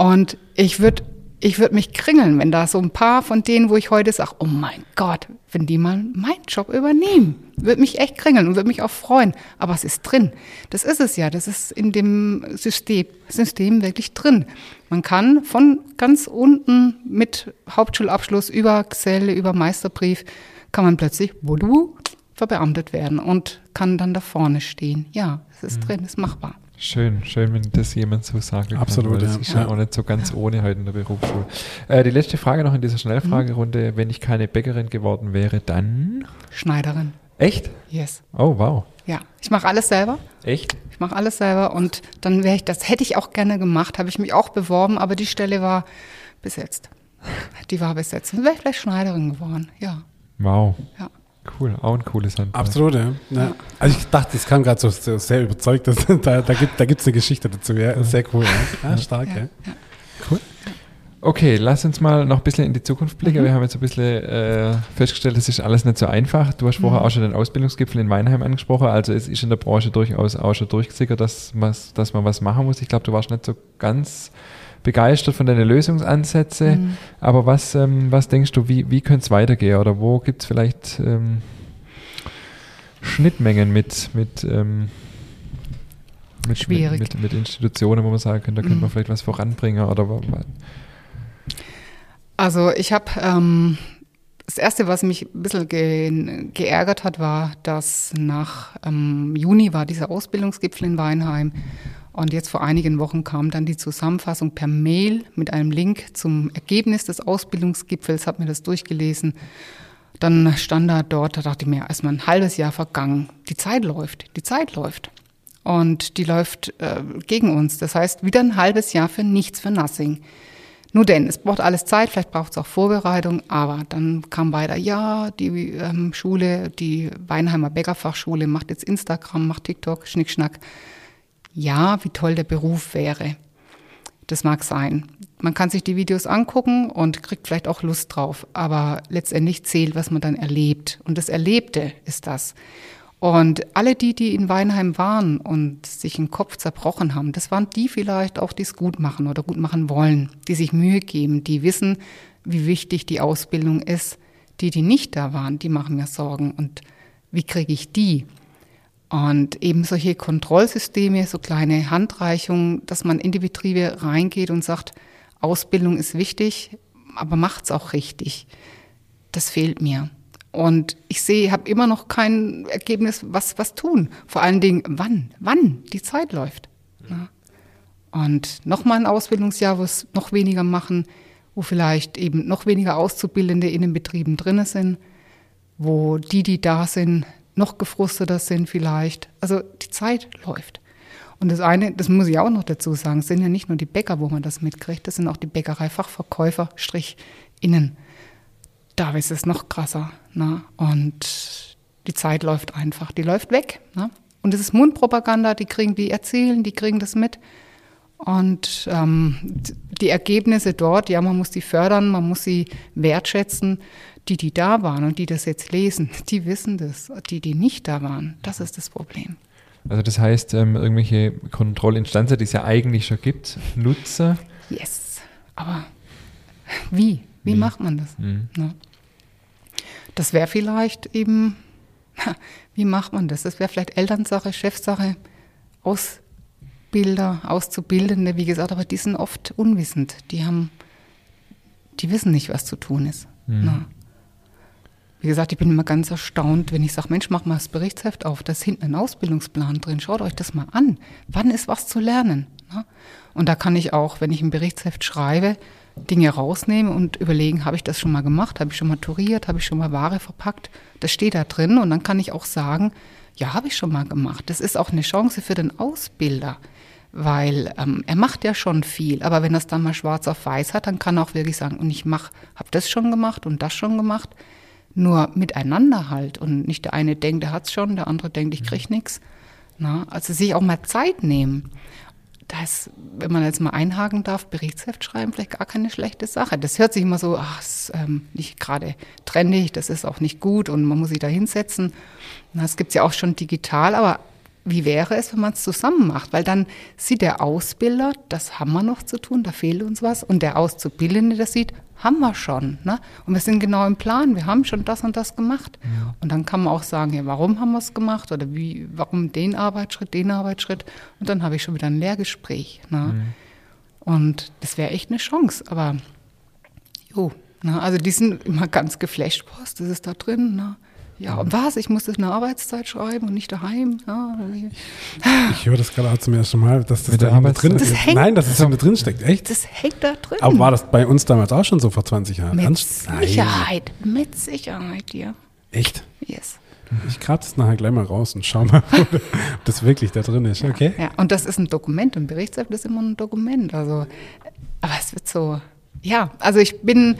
Und ich würde ich würd mich kringeln, wenn da so ein paar von denen, wo ich heute sage, oh mein Gott, wenn die mal meinen Job übernehmen, würde mich echt kringeln und würde mich auch freuen. Aber es ist drin. Das ist es ja. Das ist in dem System, System wirklich drin. Man kann von ganz unten mit Hauptschulabschluss über Geselle, über Meisterbrief, kann man plötzlich wudu, verbeamtet werden und kann dann da vorne stehen. Ja, es ist mhm. drin, es ist machbar. Schön, schön, wenn das jemand so sagt. Absolut. das ja. ist ja auch nicht so ganz ohne heute in der Berufsschule. Äh, die letzte Frage noch in dieser Schnellfragerunde. Mhm. Wenn ich keine Bäckerin geworden wäre, dann? Schneiderin. Echt? Yes. Oh, wow. Ja, ich mache alles selber. Echt? Ich mache alles selber und dann wäre ich, das hätte ich auch gerne gemacht, habe ich mich auch beworben, aber die Stelle war besetzt. Die war besetzt. Dann wäre ich vielleicht Schneiderin geworden, ja. Wow. Ja. Cool, auch ein cooles Handball. Absolut, ja. ja. Also ich dachte, das kam gerade so, so, sehr überzeugt, dass da, da gibt es eine Geschichte dazu. Ja, sehr cool, ja. ja stark, ja. Cool. Okay, lass uns mal noch ein bisschen in die Zukunft blicken. Mhm. Wir haben jetzt ein bisschen äh, festgestellt, es ist alles nicht so einfach. Du hast mhm. vorher auch schon den Ausbildungsgipfel in Weinheim angesprochen. Also es ist in der Branche durchaus auch schon durchgesickert, dass, dass man was machen muss. Ich glaube, du warst nicht so ganz begeistert von deinen Lösungsansätzen. Mhm. Aber was, ähm, was denkst du, wie, wie könnte es weitergehen? Oder wo gibt es vielleicht ähm, Schnittmengen mit, mit, ähm, mit. Mit, mit, mit, Institutionen, wo man sagen könnte, da könnte man mhm. vielleicht was voranbringen? Oder also ich habe ähm, das Erste, was mich ein bisschen ge geärgert hat, war, dass nach ähm, Juni war dieser Ausbildungsgipfel in Weinheim und jetzt vor einigen Wochen kam dann die Zusammenfassung per Mail mit einem Link zum Ergebnis des Ausbildungsgipfels, habe mir das durchgelesen. Dann stand da dort, da dachte ich mir, erstmal ein halbes Jahr vergangen. Die Zeit läuft, die Zeit läuft. Und die läuft äh, gegen uns. Das heißt, wieder ein halbes Jahr für nichts, für nothing. Nur denn, es braucht alles Zeit, vielleicht braucht es auch Vorbereitung, aber dann kam weiter, ja, die ähm, Schule, die Weinheimer Bäckerfachschule macht jetzt Instagram, macht TikTok, Schnickschnack ja, wie toll der Beruf wäre. Das mag sein. Man kann sich die Videos angucken und kriegt vielleicht auch Lust drauf, aber letztendlich zählt, was man dann erlebt. Und das Erlebte ist das. Und alle die, die in Weinheim waren und sich den Kopf zerbrochen haben, das waren die vielleicht auch, die es gut machen oder gut machen wollen, die sich Mühe geben, die wissen, wie wichtig die Ausbildung ist. Die, die nicht da waren, die machen mir Sorgen. Und wie kriege ich die? Und eben solche Kontrollsysteme, so kleine Handreichungen, dass man in die Betriebe reingeht und sagt, Ausbildung ist wichtig, aber macht's auch richtig. Das fehlt mir. Und ich sehe, habe immer noch kein Ergebnis, was, was tun. Vor allen Dingen, wann, wann die Zeit läuft. Ja. Und nochmal ein Ausbildungsjahr, wo es noch weniger machen, wo vielleicht eben noch weniger Auszubildende in den Betrieben drinne sind, wo die, die da sind, noch gefrusteter sind vielleicht. Also die Zeit läuft. Und das eine, das muss ich auch noch dazu sagen, sind ja nicht nur die Bäcker, wo man das mitkriegt, das sind auch die Bäckereifachverkäufer, Strich innen. Da ist es noch krasser. Ne? Und die Zeit läuft einfach, die läuft weg. Ne? Und es ist Mundpropaganda, die kriegen, die erzählen, die kriegen das mit. Und ähm, die Ergebnisse dort, ja, man muss die fördern, man muss sie wertschätzen. Die, die da waren und die das jetzt lesen, die wissen das. Die, die nicht da waren, das ist das Problem. Also das heißt, ähm, irgendwelche Kontrollinstanzen, die es ja eigentlich schon gibt, nutze. Yes. Aber wie? Wie, wie? macht man das? Mhm. Ne? Das wäre vielleicht eben, wie macht man das? Das wäre vielleicht Elternsache, Chefsache, Ausbilder, Auszubildende, wie gesagt, aber die sind oft unwissend. Die haben, die wissen nicht, was zu tun ist. Mhm. Wie gesagt, ich bin immer ganz erstaunt, wenn ich sage, Mensch, mach mal das Berichtsheft auf, da ist hinten ein Ausbildungsplan drin, schaut euch das mal an. Wann ist was zu lernen? Ne? Und da kann ich auch, wenn ich ein Berichtsheft schreibe, Dinge rausnehmen und überlegen, habe ich das schon mal gemacht, habe ich schon mal touriert, habe ich schon mal Ware verpackt. Das steht da drin und dann kann ich auch sagen, ja, habe ich schon mal gemacht. Das ist auch eine Chance für den Ausbilder, weil ähm, er macht ja schon viel, aber wenn er es dann mal schwarz auf weiß hat, dann kann er auch wirklich sagen, und ich mache, habe das schon gemacht und das schon gemacht, nur miteinander halt und nicht der eine denkt, er hat es schon, der andere denkt, ich kriege nichts. Also sich auch mal Zeit nehmen das, wenn man jetzt mal einhaken darf, Berichtsheft schreiben, vielleicht gar keine schlechte Sache. Das hört sich immer so, ach, ist ähm, nicht gerade trendig, das ist auch nicht gut und man muss sich da hinsetzen. Das gibt es ja auch schon digital, aber wie wäre es, wenn man es zusammen macht? Weil dann sieht der Ausbilder, das haben wir noch zu tun, da fehlt uns was. Und der Auszubildende, der sieht, haben wir schon. Ne? Und wir sind genau im Plan, wir haben schon das und das gemacht. Ja. Und dann kann man auch sagen, ja, warum haben wir es gemacht oder wie, warum den Arbeitsschritt, den Arbeitsschritt. Und dann habe ich schon wieder ein Lehrgespräch. Ne? Mhm. Und das wäre echt eine Chance. Aber jo, ne? also die sind immer ganz geflasht, was, das ist da drin. Ne? Ja, und was? Ich muss das in der Arbeitszeit schreiben und nicht daheim. Ja, ich höre das gerade auch zum ersten Mal, dass das da drin ist. Nein, dass es da drin steckt. Echt? Das hängt da drin. Aber war das bei uns damals auch schon so vor 20 Jahren? Mit Ernst? Sicherheit. Nein. Mit Sicherheit, ja. Echt? Yes. Ich grabe das nachher gleich mal raus und schau mal, ob das wirklich da drin ist. Okay? Ja, und das ist ein Dokument und Berichtsheft ist immer ein Dokument. Also, aber es wird so, ja, also ich bin,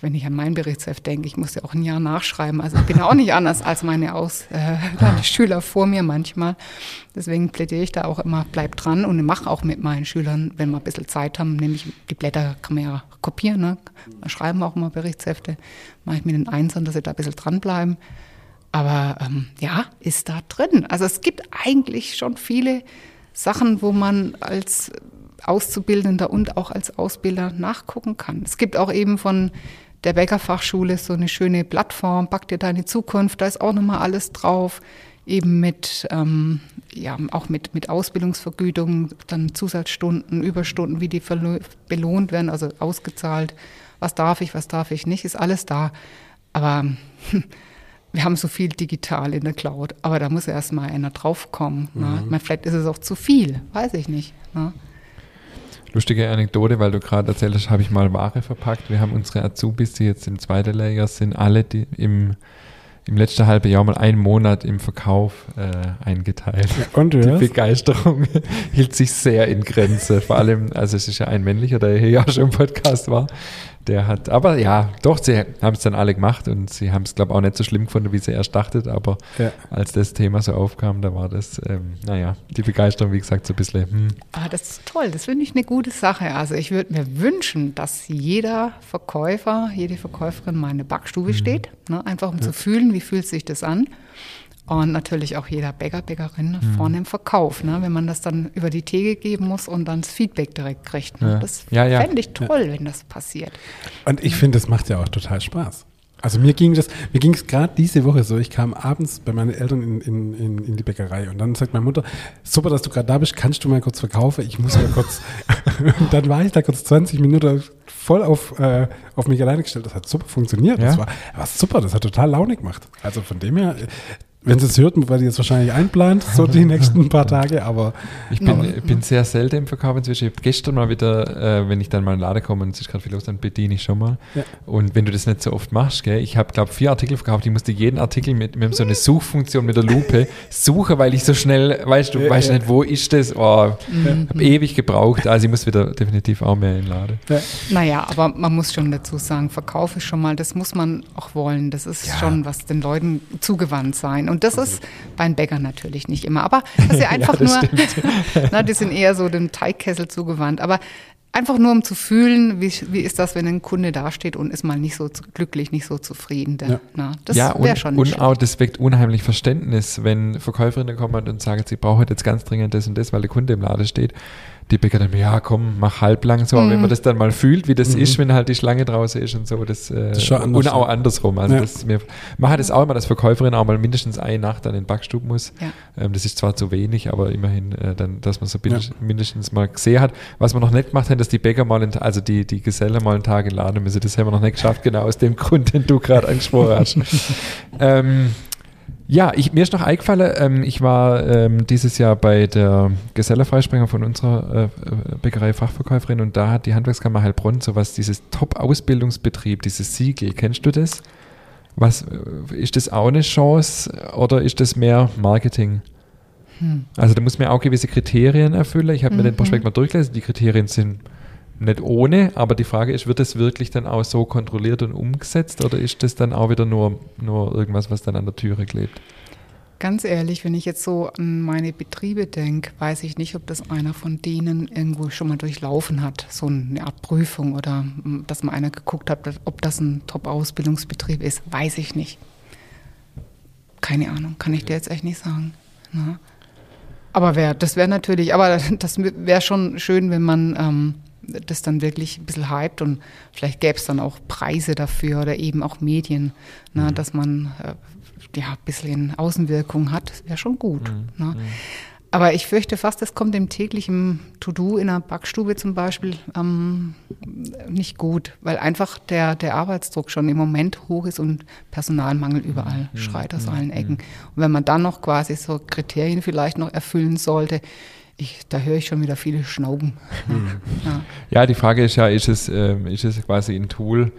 wenn ich an mein Berichtsheft denke, ich muss ja auch ein Jahr nachschreiben. Also ich bin auch nicht anders als meine, Aus, äh, vor mir manchmal. Deswegen plädiere ich da auch immer, bleib dran und mache auch mit meinen Schülern, wenn wir ein bisschen Zeit haben, nämlich die Blätter kann man ja kopieren, ne? Schreiben wir auch immer Berichtshefte, mache ich mit den Einsern, dass sie da ein bisschen dranbleiben. Aber ähm, ja, ist da drin. Also es gibt eigentlich schon viele Sachen, wo man als Auszubildender und auch als Ausbilder nachgucken kann. Es gibt auch eben von der Bäckerfachschule so eine schöne Plattform, Back dir deine Zukunft, da ist auch nochmal alles drauf, eben mit, ähm, ja, auch mit, mit Ausbildungsvergütung, dann Zusatzstunden, Überstunden, wie die belohnt werden, also ausgezahlt, was darf ich, was darf ich nicht, ist alles da. Aber wir haben so viel digital in der Cloud, aber da muss erst mal einer draufkommen. Ne? Mhm. Vielleicht ist es auch zu viel, weiß ich nicht. Ne? Lustige Anekdote, weil du gerade erzählt hast, habe ich mal Ware verpackt. Wir haben unsere Azubis, die jetzt im zweiten Lehrjahr sind, alle die im, im letzten halben Jahr mal einen Monat im Verkauf äh, eingeteilt. und die hast? Begeisterung hielt sich sehr in Grenze. Vor allem, also es ist ja ein männlicher, der hier ja schon im Podcast war, der hat, aber ja, doch, sie haben es dann alle gemacht und sie haben es, glaube ich, auch nicht so schlimm gefunden, wie sie erst dachtet, aber ja. als das Thema so aufkam, da war das, ähm, naja, die Begeisterung, wie gesagt, so ein bisschen. Hm. Ah, das ist toll, das finde ich eine gute Sache. Also ich würde mir wünschen, dass jeder Verkäufer, jede Verkäuferin mal in der Backstube mhm. steht, ne? einfach um ja. zu fühlen, wie fühlt sich das an. Und natürlich auch jeder Bäcker, Bäckerin mhm. vorne im Verkauf, ne? wenn man das dann über die Theke geben muss und dann das Feedback direkt kriegt. Ne? Ja. Das ja, ja. fände ich toll, ja. wenn das passiert. Und ich finde, das macht ja auch total Spaß. Also mir ging das, mir ging es gerade diese Woche so, ich kam abends bei meinen Eltern in, in, in, in die Bäckerei und dann sagt meine Mutter, super, dass du gerade da bist, kannst du mal kurz verkaufen? Ich muss mal kurz. und dann war ich da kurz 20 Minuten voll auf, äh, auf mich alleine gestellt. Das hat super funktioniert. Ja? Das war, war super, das hat total Laune gemacht. Also von dem her, wenn sie es hört, weil sie jetzt wahrscheinlich einplant, so die nächsten paar Tage, aber. Ich bin, aber, bin sehr selten im Verkauf inzwischen. Ich habe gestern mal wieder, äh, wenn ich dann mal in den Laden komme und es ist gerade viel los, dann bediene ich schon mal. Ja. Und wenn du das nicht so oft machst, gell, ich habe, glaube vier Artikel verkauft, ich musste jeden Artikel mit, mit so einer Suchfunktion mit der Lupe suchen, weil ich so schnell, weißt du, ja, weißt ja. nicht, wo ist das? Oh, mhm. habe ewig gebraucht. Also ich muss wieder definitiv auch mehr in den Laden. Ja. Naja, aber man muss schon dazu sagen, Verkauf ist schon mal, das muss man auch wollen. Das ist schon was den Leuten zugewandt sein. Und und das ist bei den Bäckern natürlich nicht immer. Aber das ist ja einfach ja, nur, na, die sind eher so dem Teigkessel zugewandt. Aber einfach nur um zu fühlen, wie, wie ist das, wenn ein Kunde dasteht und ist mal nicht so glücklich, nicht so zufrieden. Ja, na, das ja und, schon und auch das weckt unheimlich Verständnis, wenn Verkäuferinnen kommen und sagen, sie brauchen jetzt ganz dringend das und das, weil der Kunde im Laden steht die Bäcker dann, ja komm, mach halblang so, mhm. wenn man das dann mal fühlt, wie das mhm. ist, wenn halt die Schlange draußen ist und so, das, äh, das und auch andersrum. Also ja. das, wir machen das auch immer, dass Verkäuferin auch mal mindestens eine Nacht an den Backstub muss. Ja. Ähm, das ist zwar zu wenig, aber immerhin, äh, dann, dass man so ja. mindestens mal gesehen hat. Was wir noch nicht gemacht haben, dass die Bäcker mal, in, also die, die Gesellen mal einen Tag in Laden müssen, das haben wir noch nicht geschafft, genau aus dem Grund, den du gerade angesprochen hast. ähm, ja, ich, mir ist noch eingefallen, ähm, ich war ähm, dieses Jahr bei der Gesellerfreisprenger von unserer äh, äh, Bäckerei Fachverkäuferin und da hat die Handwerkskammer Heilbronn sowas, dieses Top-Ausbildungsbetrieb, dieses Siegel. Kennst du das? Was, äh, ist das auch eine Chance oder ist das mehr Marketing? Hm. Also da muss man auch gewisse Kriterien erfüllen. Ich habe mhm. mir den mhm. Prospekt mal durchgelesen. Die Kriterien sind nicht ohne, aber die Frage ist, wird das wirklich dann auch so kontrolliert und umgesetzt oder ist das dann auch wieder nur, nur irgendwas, was dann an der Türe klebt? Ganz ehrlich, wenn ich jetzt so an meine Betriebe denke, weiß ich nicht, ob das einer von denen irgendwo schon mal durchlaufen hat, so eine Art Prüfung oder hm, dass mal einer geguckt hat, ob das ein Top-Ausbildungsbetrieb ist, weiß ich nicht. Keine Ahnung, kann ich dir jetzt echt nicht sagen. Na? Aber wär, das wäre natürlich, aber das wäre schon schön, wenn man ähm, das dann wirklich ein bisschen hypt und vielleicht gäbe es dann auch Preise dafür oder eben auch Medien, ne, mhm. dass man äh, ja ein bisschen Außenwirkung hat, wäre schon gut. Mhm. Ne. Mhm. Aber ich fürchte fast, das kommt dem täglichen To-Do in einer Backstube zum Beispiel ähm, nicht gut, weil einfach der, der Arbeitsdruck schon im Moment hoch ist und Personalmangel überall mhm. schreit aus mhm. allen Ecken. Mhm. Und wenn man dann noch quasi so Kriterien vielleicht noch erfüllen sollte, ich, da höre ich schon wieder viele Schnauben. Mhm. Ja. ja. die Frage ist ja, ist es, äh, ist es quasi ein Tool,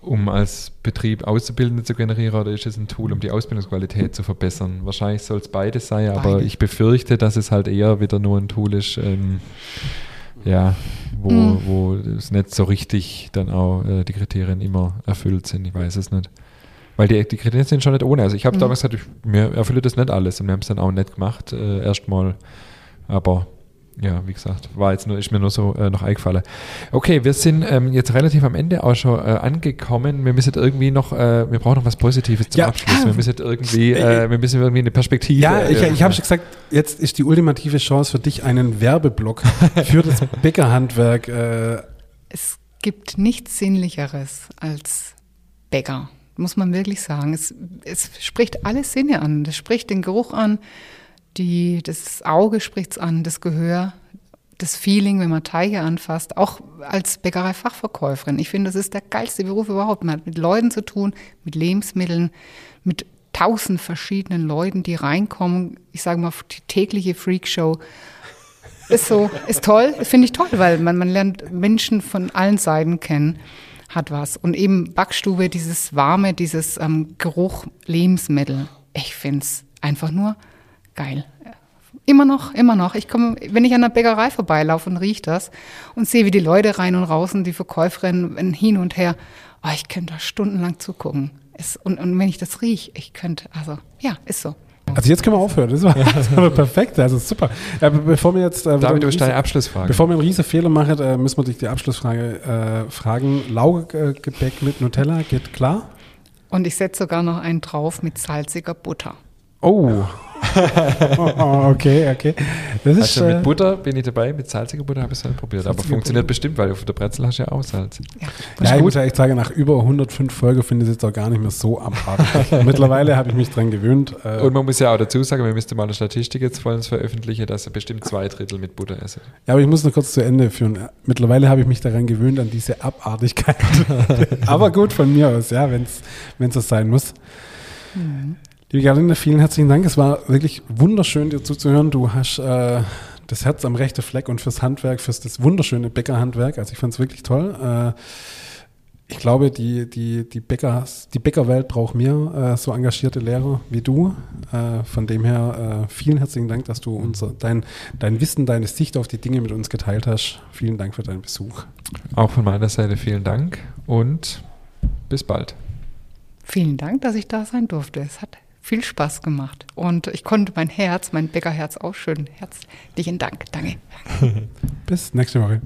um als Betrieb Auszubildende zu generieren oder ist es ein Tool, um die Ausbildungsqualität zu verbessern? Wahrscheinlich soll es beides sein, Beide. aber ich befürchte, dass es halt eher wieder nur ein Tool ist, ähm, ja, wo, mhm. wo es nicht so richtig dann auch äh, die Kriterien immer erfüllt sind. Ich weiß es nicht. Weil die, die Kriterien sind schon nicht ohne. Also ich habe mhm. damals gesagt, ich, mir erfülle das nicht alles und wir haben es dann auch nicht gemacht. Äh, Erstmal aber ja, wie gesagt, war jetzt nur, ist mir nur so äh, noch eingefallen. Okay, wir sind ähm, jetzt relativ am Ende auch schon äh, angekommen. Wir müssen irgendwie noch, äh, wir brauchen noch was Positives zum ja, Abschluss. Wir müssen irgendwie, äh, wir müssen irgendwie eine Perspektive. Ja, ich, ich habe schon gesagt, jetzt ist die ultimative Chance für dich, einen Werbeblock für das Bäckerhandwerk. Äh. Es gibt nichts Sinnlicheres als Bäcker, muss man wirklich sagen. Es, es spricht alle Sinne an. Es spricht den Geruch an die, das Auge spricht es an, das Gehör, das Feeling, wenn man Teige anfasst, auch als Bäckerei-Fachverkäuferin. Ich finde, das ist der geilste Beruf überhaupt. Man hat mit Leuten zu tun, mit Lebensmitteln, mit tausend verschiedenen Leuten, die reinkommen. Ich sage mal, die tägliche Freakshow ist so, ist toll, finde ich toll, weil man, man lernt Menschen von allen Seiten kennen, hat was. Und eben Backstube, dieses warme, dieses ähm, Geruch, Lebensmittel. Ich finde es einfach nur geil. Immer noch, immer noch. Ich komme, wenn ich an der Bäckerei vorbeilaufe und rieche das und sehe, wie die Leute rein und raus und die Verkäuferinnen hin und her, oh, ich könnte da stundenlang zugucken. Es, und, und wenn ich das rieche, ich könnte, also ja, ist so. Also jetzt können wir aufhören. Das war, das war perfekt, also super. Ja, bevor wir jetzt äh, David, du deine Abschlussfrage. Bevor wir einen riesen Fehler machen, äh, müssen wir dich die Abschlussfrage äh, fragen. Laugegebäck mit Nutella, geht klar? Und ich setze sogar noch einen drauf mit salziger Butter. Oh, oh, okay, okay. Das ist, also mit äh, Butter bin ich dabei, mit salziger Butter habe ich es halt probiert. Aber funktioniert Butter. bestimmt, weil auf der Brezel hast du ja auch Salz. Ja, ja ich muss ehrlich sagen, nach über 105 Folgen finde ich es jetzt auch gar nicht mehr so abartig. Mittlerweile habe ich mich dran gewöhnt. Äh, Und man muss ja auch dazu sagen, wir müssten mal eine Statistik jetzt vor uns veröffentlichen, dass er bestimmt zwei Drittel mit Butter essen. Ja, aber ich muss noch kurz zu Ende führen. Mittlerweile habe ich mich daran gewöhnt, an diese Abartigkeit. aber gut von mir aus, ja, wenn es so sein muss. Mhm. Liebe Gerlinde, vielen herzlichen Dank. Es war wirklich wunderschön, dir zuzuhören. Du hast äh, das Herz am rechten Fleck und fürs Handwerk, fürs das wunderschöne Bäckerhandwerk. Also ich fand es wirklich toll. Äh, ich glaube, die, die, die, Bäcker, die Bäckerwelt braucht mehr äh, so engagierte Lehrer wie du. Äh, von dem her äh, vielen herzlichen Dank, dass du unser, dein, dein Wissen, deine Sicht auf die Dinge mit uns geteilt hast. Vielen Dank für deinen Besuch. Auch von meiner Seite vielen Dank und bis bald. Vielen Dank, dass ich da sein durfte. Es hat viel Spaß gemacht und ich konnte mein Herz, mein Bäckerherz ausschütten. Herzlichen Dank. Danke. bis nächste Woche.